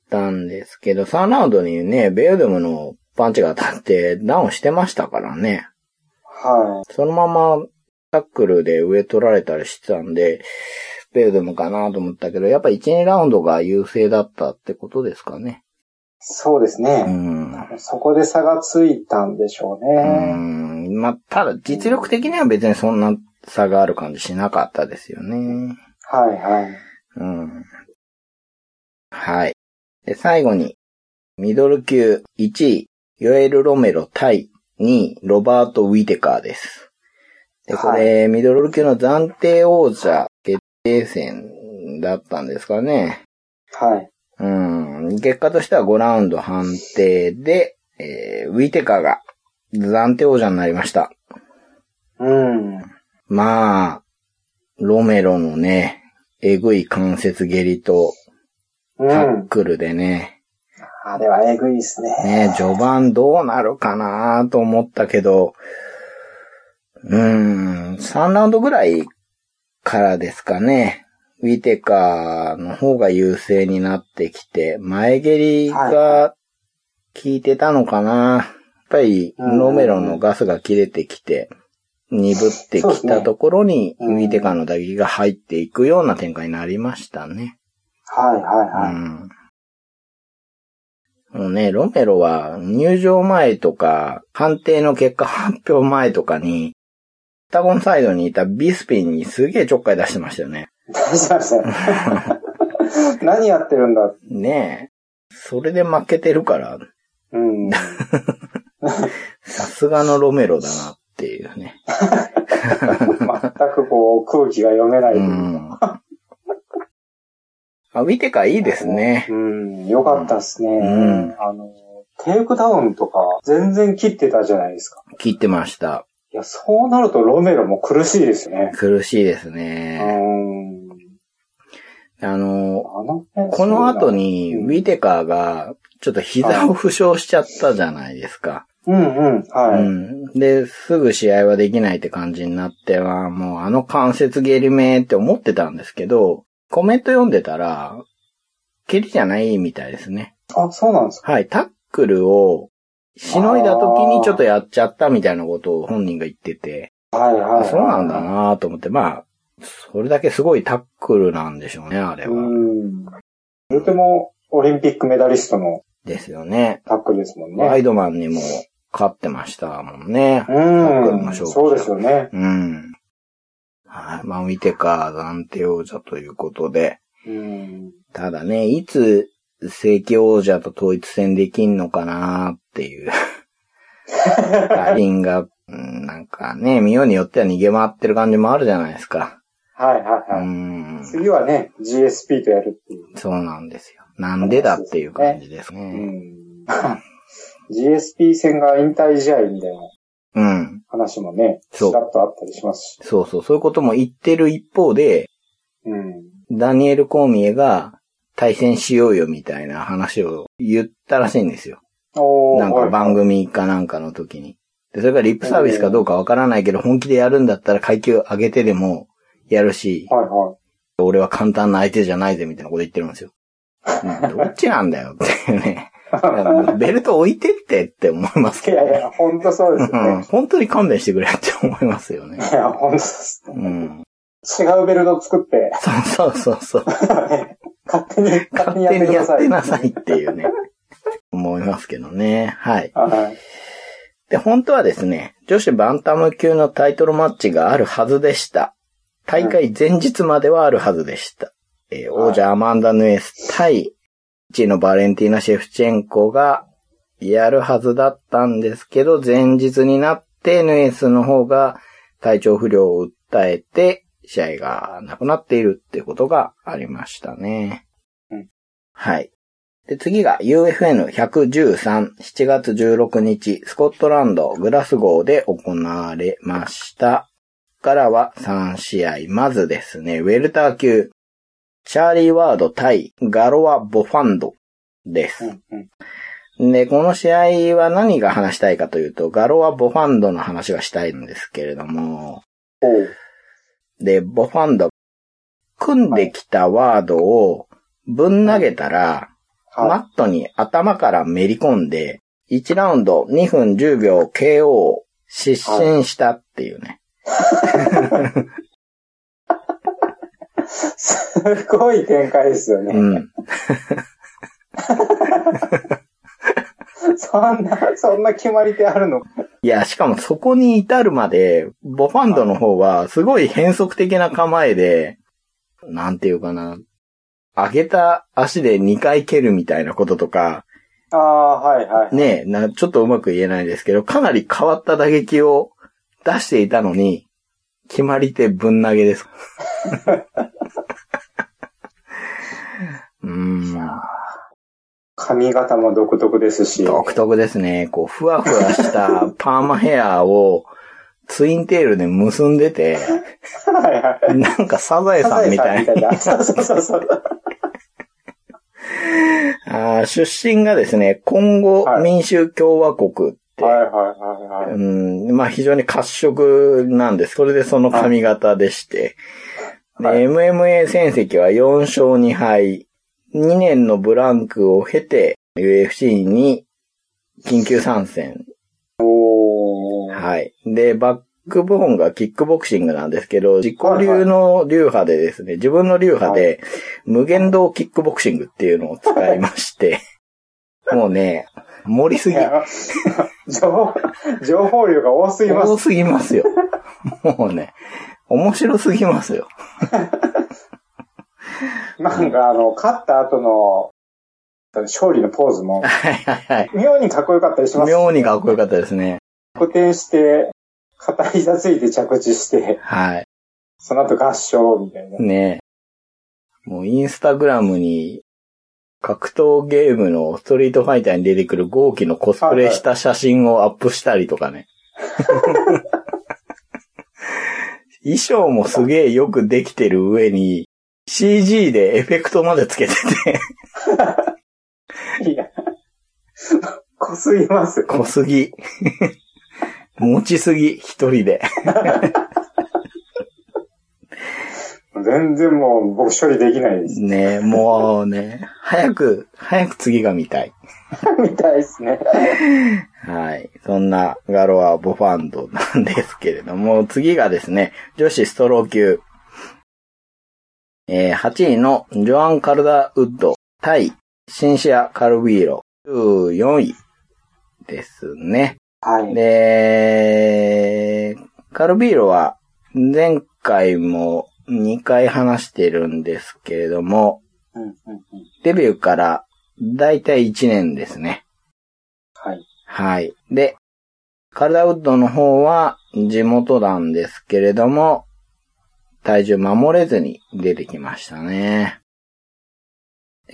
たんですけど、3ラウンドにね、ベウドムのパンチが当たってダウンしてましたからね。はそのままタックルで上取られたりしてたんで、ベウドムかなと思ったけど、やっぱ1、2ラウンドが優勢だったってことですかね。い。そうですうね。ん。そこで差がついたんでしょううね。ん。まあ、ただ実力的には別にそんな差がある感じしなかったですよね。はいはい。うん。はい。で、最後に、ミドル級1位、ヨエル・ロメロ対2位、ロバート・ウィテカーです。で、これ、ミドル級の暫定王者決定戦だったんですかね。はい。うん。結果としては5ラウンド判定で、えーウィテカーが暫定王者になりました。うん。まあ、ロメロのね、えぐい関節蹴りとうん。タックルでね、あれはえぐいですね。ね、序盤どうなるかなと思ったけど、うーん、3ラウンドぐらいからですかね。ウィテカーの方が優勢になってきて、前蹴りが効いてたのかな。やっぱり、ロメロのガスが切れてきて、鈍ってきたところに、ウィテカーの打撃が入っていくような展開になりましたね。はいはいはい。うん。もうね、ロメロは入場前とか、判定の結果発表前とかに、タゴンサイドにいたビスピンにすげえちょっかい出してましたよね。大丈夫ですね。何やってるんだ？ねえ。それで負けてるから、うん。[LAUGHS] さすがのロメロだなっていうね。[LAUGHS] 全くこう空気が読めないとう。いうんあ、見てかいいですね。うん、よかったですね。んあの、テイクダウンとか全然切ってたじゃないですか。切ってました。いや、そうなるとロメロも苦しいですよね。苦しいですうね。ん。あの、あのねこの後に、ウィテカーが、ちょっと膝を負傷しちゃったじゃないですか。うんうん、はい。うん。で、すぐ試合はできないって感じになっては、もうあの関節蹴り目って思ってたんですけど、コメント読んでたら、蹴りじゃないみたいですね。あ、そうなんですか。はい、タックルを、しのいだ時にちょっとやっちゃったみたいなことを本人が言ってて、はいはい、はい。あそうなんだなと思って、まあ、それだけすごいタックルなんでしょうね、あれは。うん。とてもオリンピックメダリストのですよね。タックルですもんね。ワイドマンにも勝ってましたもんね。うタックルのん。勝負そうですよね。うん。はい。まあ、見てか、暫定王者ということで。うん。ただね、いつ正規王者と統一戦できんのかなっていう。ラインが、うんなんかね、見ようによっては逃げ回ってる感じもあるじゃないですか。はいはいうはい。ん。次はね、GSP とやるっていう。そうなんですよ。なんでだっていう感じですうね。ん。[LAUGHS] GSP 戦が引退試合みたいなうん。話もね、そうちらっとあったりしますし。そうそう、そういうことも言ってる一方で、うん。ダニエル・コーミエが対戦しようよみたいな話を言ったらしいんですよ。なんか番組かなんかの時に。で、それがリップサービスかどうかわからないけど、本気でやるんだったら階級上げてでもやるし、はいは俺は簡単な相手じゃないぜみたいなこと言ってるんですよ。うんどっちなんだよっていうね。[LAUGHS] ベルト置いてってって思いますい。いけど、やいや、ほんとそうですようんね。本当に勘弁してくれって思いますよねい。や、ほんとですね。うん。違うベルト作って、そうそうそうそう。[LAUGHS] 勝手に、勝手勝にやっ手にやって。なさいっていうね。思いますけどね。はい。はい。で、本当はですね、女子バンタム級のタイトルマッチがあるはずでした。大会前日まではあるはずでした。えー王者アマンダ・ヌエス対1位のバレンティーナ・シェフチェンコがやるはずだったんですけど、前日になって NS の方が体調不良を訴えて、試合がなくなっているってことがありましたね。うん、はい。で、次が UFN113、7月16日、スコットランド、グラスゴーで行われました。からは3試合。まずですね、ウェルター級、チャーリー・ワード対ガロア・ボファンドです。うんうん、で、この試合は何が話したいかというと、ガロア・ボファンドの話がしたいんですけれども、で、ボファンド、組んできたワードをぶん投げたら、マットに頭からめり込んで、1ラウンド2分10秒 KO 失神したっていうね。[LAUGHS] すごい展開ですよね。うん。[LAUGHS] [LAUGHS] そんな、そんな決まり手あるの？いや、しかもそこに至るまで、ボファンドの方は、すごい変則的な構えで、なんていうかな、上げた足で2回蹴るみたいなこととか、ああ、はいはい。ねえ、な、ちょっとうまく言えないですけど、かなり変わった打撃を出していたのに、決まり手ぶん投げです。[LAUGHS] うん。髪型も独特ですし。独特ですね。こう、ふわふわした [LAUGHS] パーマヘアをツインテールで結んでて、はいはい、なんかサザエさんみたいな。そうそうそうそう。[LAUGHS] あ出身がですね、コンゴ民主共和国って、はいはいはいはい、うん、まあ非常に褐色なんです。それでその髪型でして、はい、MMA 戦績は4勝2敗、2年のブランクを経て UFC に緊急参戦。はい。で、バッックボーンがキックボクシングなんですけど、自己流の流派でですね、自分の流派で、無限道キックボクシングっていうのを使いまして、[LAUGHS] もうね、盛りすぎ。情情報量が多すぎます。多すぎますよ。もうね、面白すぎますよ。[LAUGHS] [LAUGHS] なんかあの、勝った後の、勝利のポーズも、[LAUGHS] はいはいはい。妙にかっこよかったりします、ね、妙にかっこよかったですね。固定して、片膝ついて着地して、はい。その後合唱みたいな。ねもうインスタグラムに、格闘ゲームのストリートファイターに出てくる号機のコスプレした写真をアップしたりとかね。[LAUGHS] 衣装もすげえよくできてる上に、CG でエフェクトまでつけてていや、濃すぎます。濃すぎ。持ちすぎ、一人で。全然もう僕処理できないです。ねもうね、早く、早く次が見たい。見たいですね。はい。そんなガロア・ボファンドなんですけれども、次がですね、女子ストロー級。えー、8位のジョアン・カルダ・ウッド対シンシア・カルビーロ14位ですね。はい。で、カルビーロは前回も2回話してるんですけれども、うんうんうん、デビューからだいたい1年ですね。はい。はい。で、カルダウッドの方は地元なんですけれども、体重守れずに出てきましたね。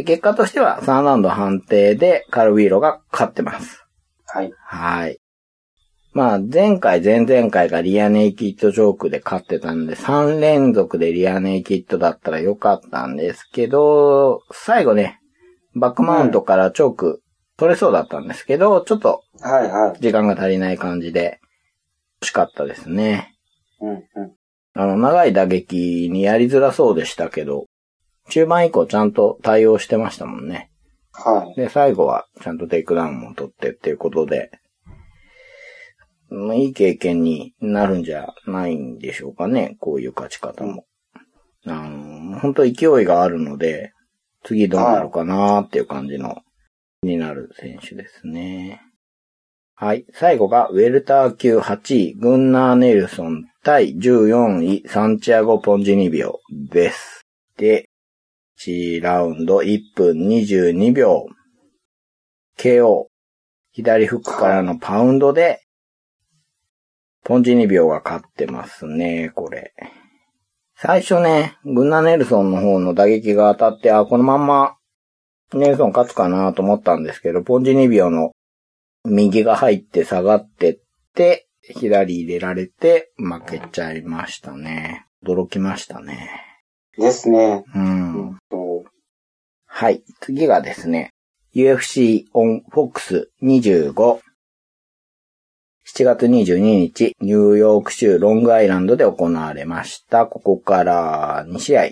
結果としては3ラウンド判定でカルビーロが勝ってます。はい。はい。まあ、前回、前々回がリアネイキッドジョークで勝ってたんで、3連続でリアネイキッドだったらよかったんですけど、最後ね、バックマウントからチョーク取れそうだったんですけど、ちょっと。時間が足りない感じで、惜しかったですね。うんうん。あの、長い打撃にやりづらそうでしたけど、中盤以降ちゃんと対応してましたもんね。はい。で、最後はちゃんとテイクダウンも取ってっていうことで、まあ、いい経験になるんじゃないんでしょうかね。こういう勝ち方も。あの、本当勢いがあるので、次どうなるかなっていう感じの、になる選手ですね。はい。最後が、ウェルター級8位、グンナー・ネルソン対14位、サンチアゴ・ポンジニビオです。で、1ラウンド1分22秒。KO。左フックからのパウンドで、ポンジニビオが勝ってますね、これ。最初ね、グンナ・ネルソンの方の打撃が当たって、あ、このまんま、ネルソン勝つかなと思ったんですけど、ポンジニビオの右が入って下がってって、左入れられて負けちゃいましたね。驚きましたね。ですね。うん。はい。次がですね、UFC on Fox 25。7月22日、ニューヨーク州ロングアイランドで行われました。ここから2試合。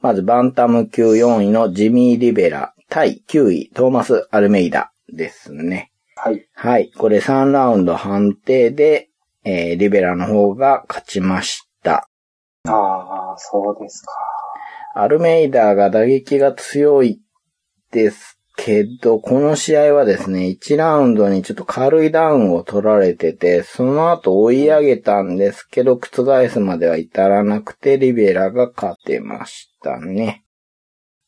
まず、バンタム級4位のジミー・リベラ対9位トーマス・アルメイダですね。はい。はい。これ3ラウンド判定で、えー、リベラの方が勝ちました。ああ、そうですか。アルメイダーが打撃が強いですけど、この試合はですね、1ラウンドにちょっと軽いダウンを取られてて、その後追い上げたんですけど、覆すまでは至らなくて、リベラが勝てましたね。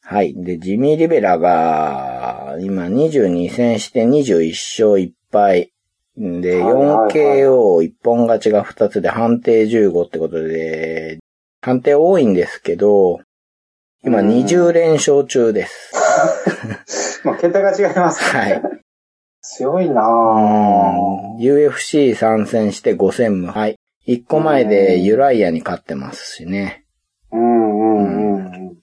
はい。で、ジミー・リベラが、今22戦して21勝1敗。で、4KO 一本勝ちが2つで判定15ってことで、判定多いんですけど、今20連勝中です。[LAUGHS] まあ、桁が違います、ね。はい。強いなぁ。UFC 参戦して5戦無敗。1個前でユライアに勝ってますしね。うんうんうん。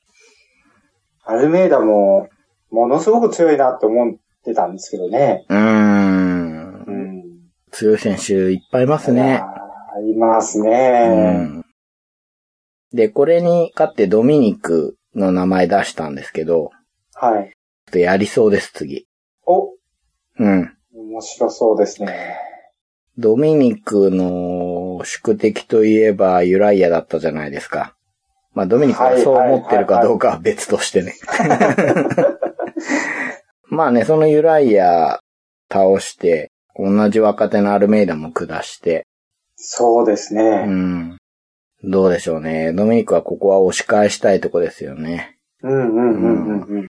アルメイダも、ものすごく強いなって思ってたんですけどね。うーん。うん、強い選手いっぱいいますね。いますね、うん。で、これに勝ってドミニクの名前出したんですけど。はい。ちょっとやりそうです、次。おうん。面白そうですね。ドミニクの宿敵といえばユライアだったじゃないですか。まあ、ドミニクがそう思ってるかどうかは別としてね。[LAUGHS] まあね、そのユライア倒して、同じ若手のアルメイダも下して。そうですね。うん。どうでしょうね。ドミニクはここは押し返したいとこですよね。うんうんうんうん、うん。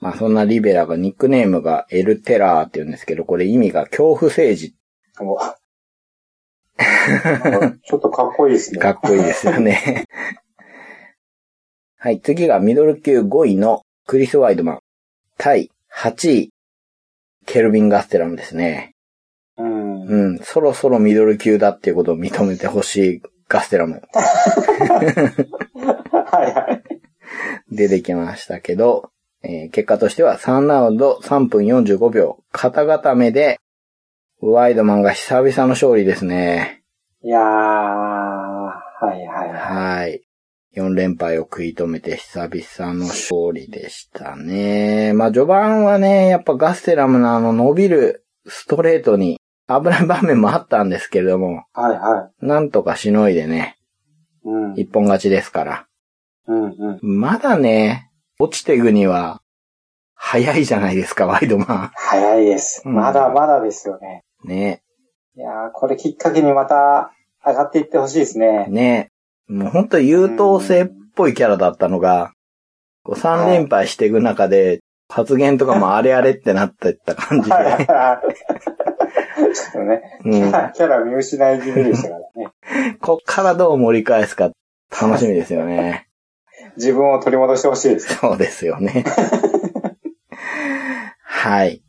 まあそんなリベラがニックネームがエルテラーって言うんですけど、これ意味が恐怖政治。[LAUGHS] ちょっとかっこいいですね。かっこいいですよね。はい、次がミドル級5位のクリス・ワイドマン。対8位、ケルビン・ガステラムですね。うん。うん、そろそろミドル級だっていうことを認めてほしいガステラム。はいはい。出てきましたけど、えー、結果としては3ラウンド3分45秒、肩固めで、ワイドマンが久々の勝利ですね。いやー、はいはいはい。はい。4連敗を食い止めて久々の勝利でしたね。まあ序盤はね、やっぱガステラムのあの伸びるストレートに危ない場面もあったんですけれども、はいはい。なんとかしのいでね、うん。一本勝ちですから。うんうん。まだね、落ちていくには、早いじゃないですか、ワイドマン。早いです。まだまだですよね。ね。いやー、これきっかけにまた上がっていってほしいですね。ね。もう本当優等生っぽいキャラだったのが、こう3連敗していく中で、発言とかもあれあれってなってった感じで。ちょっとね、うん、キャラ見失い気味でしたからね。[LAUGHS] こっからどう盛り返すか楽しみですよね。自分を取り戻してほしいです。そうですよね。[LAUGHS] はい。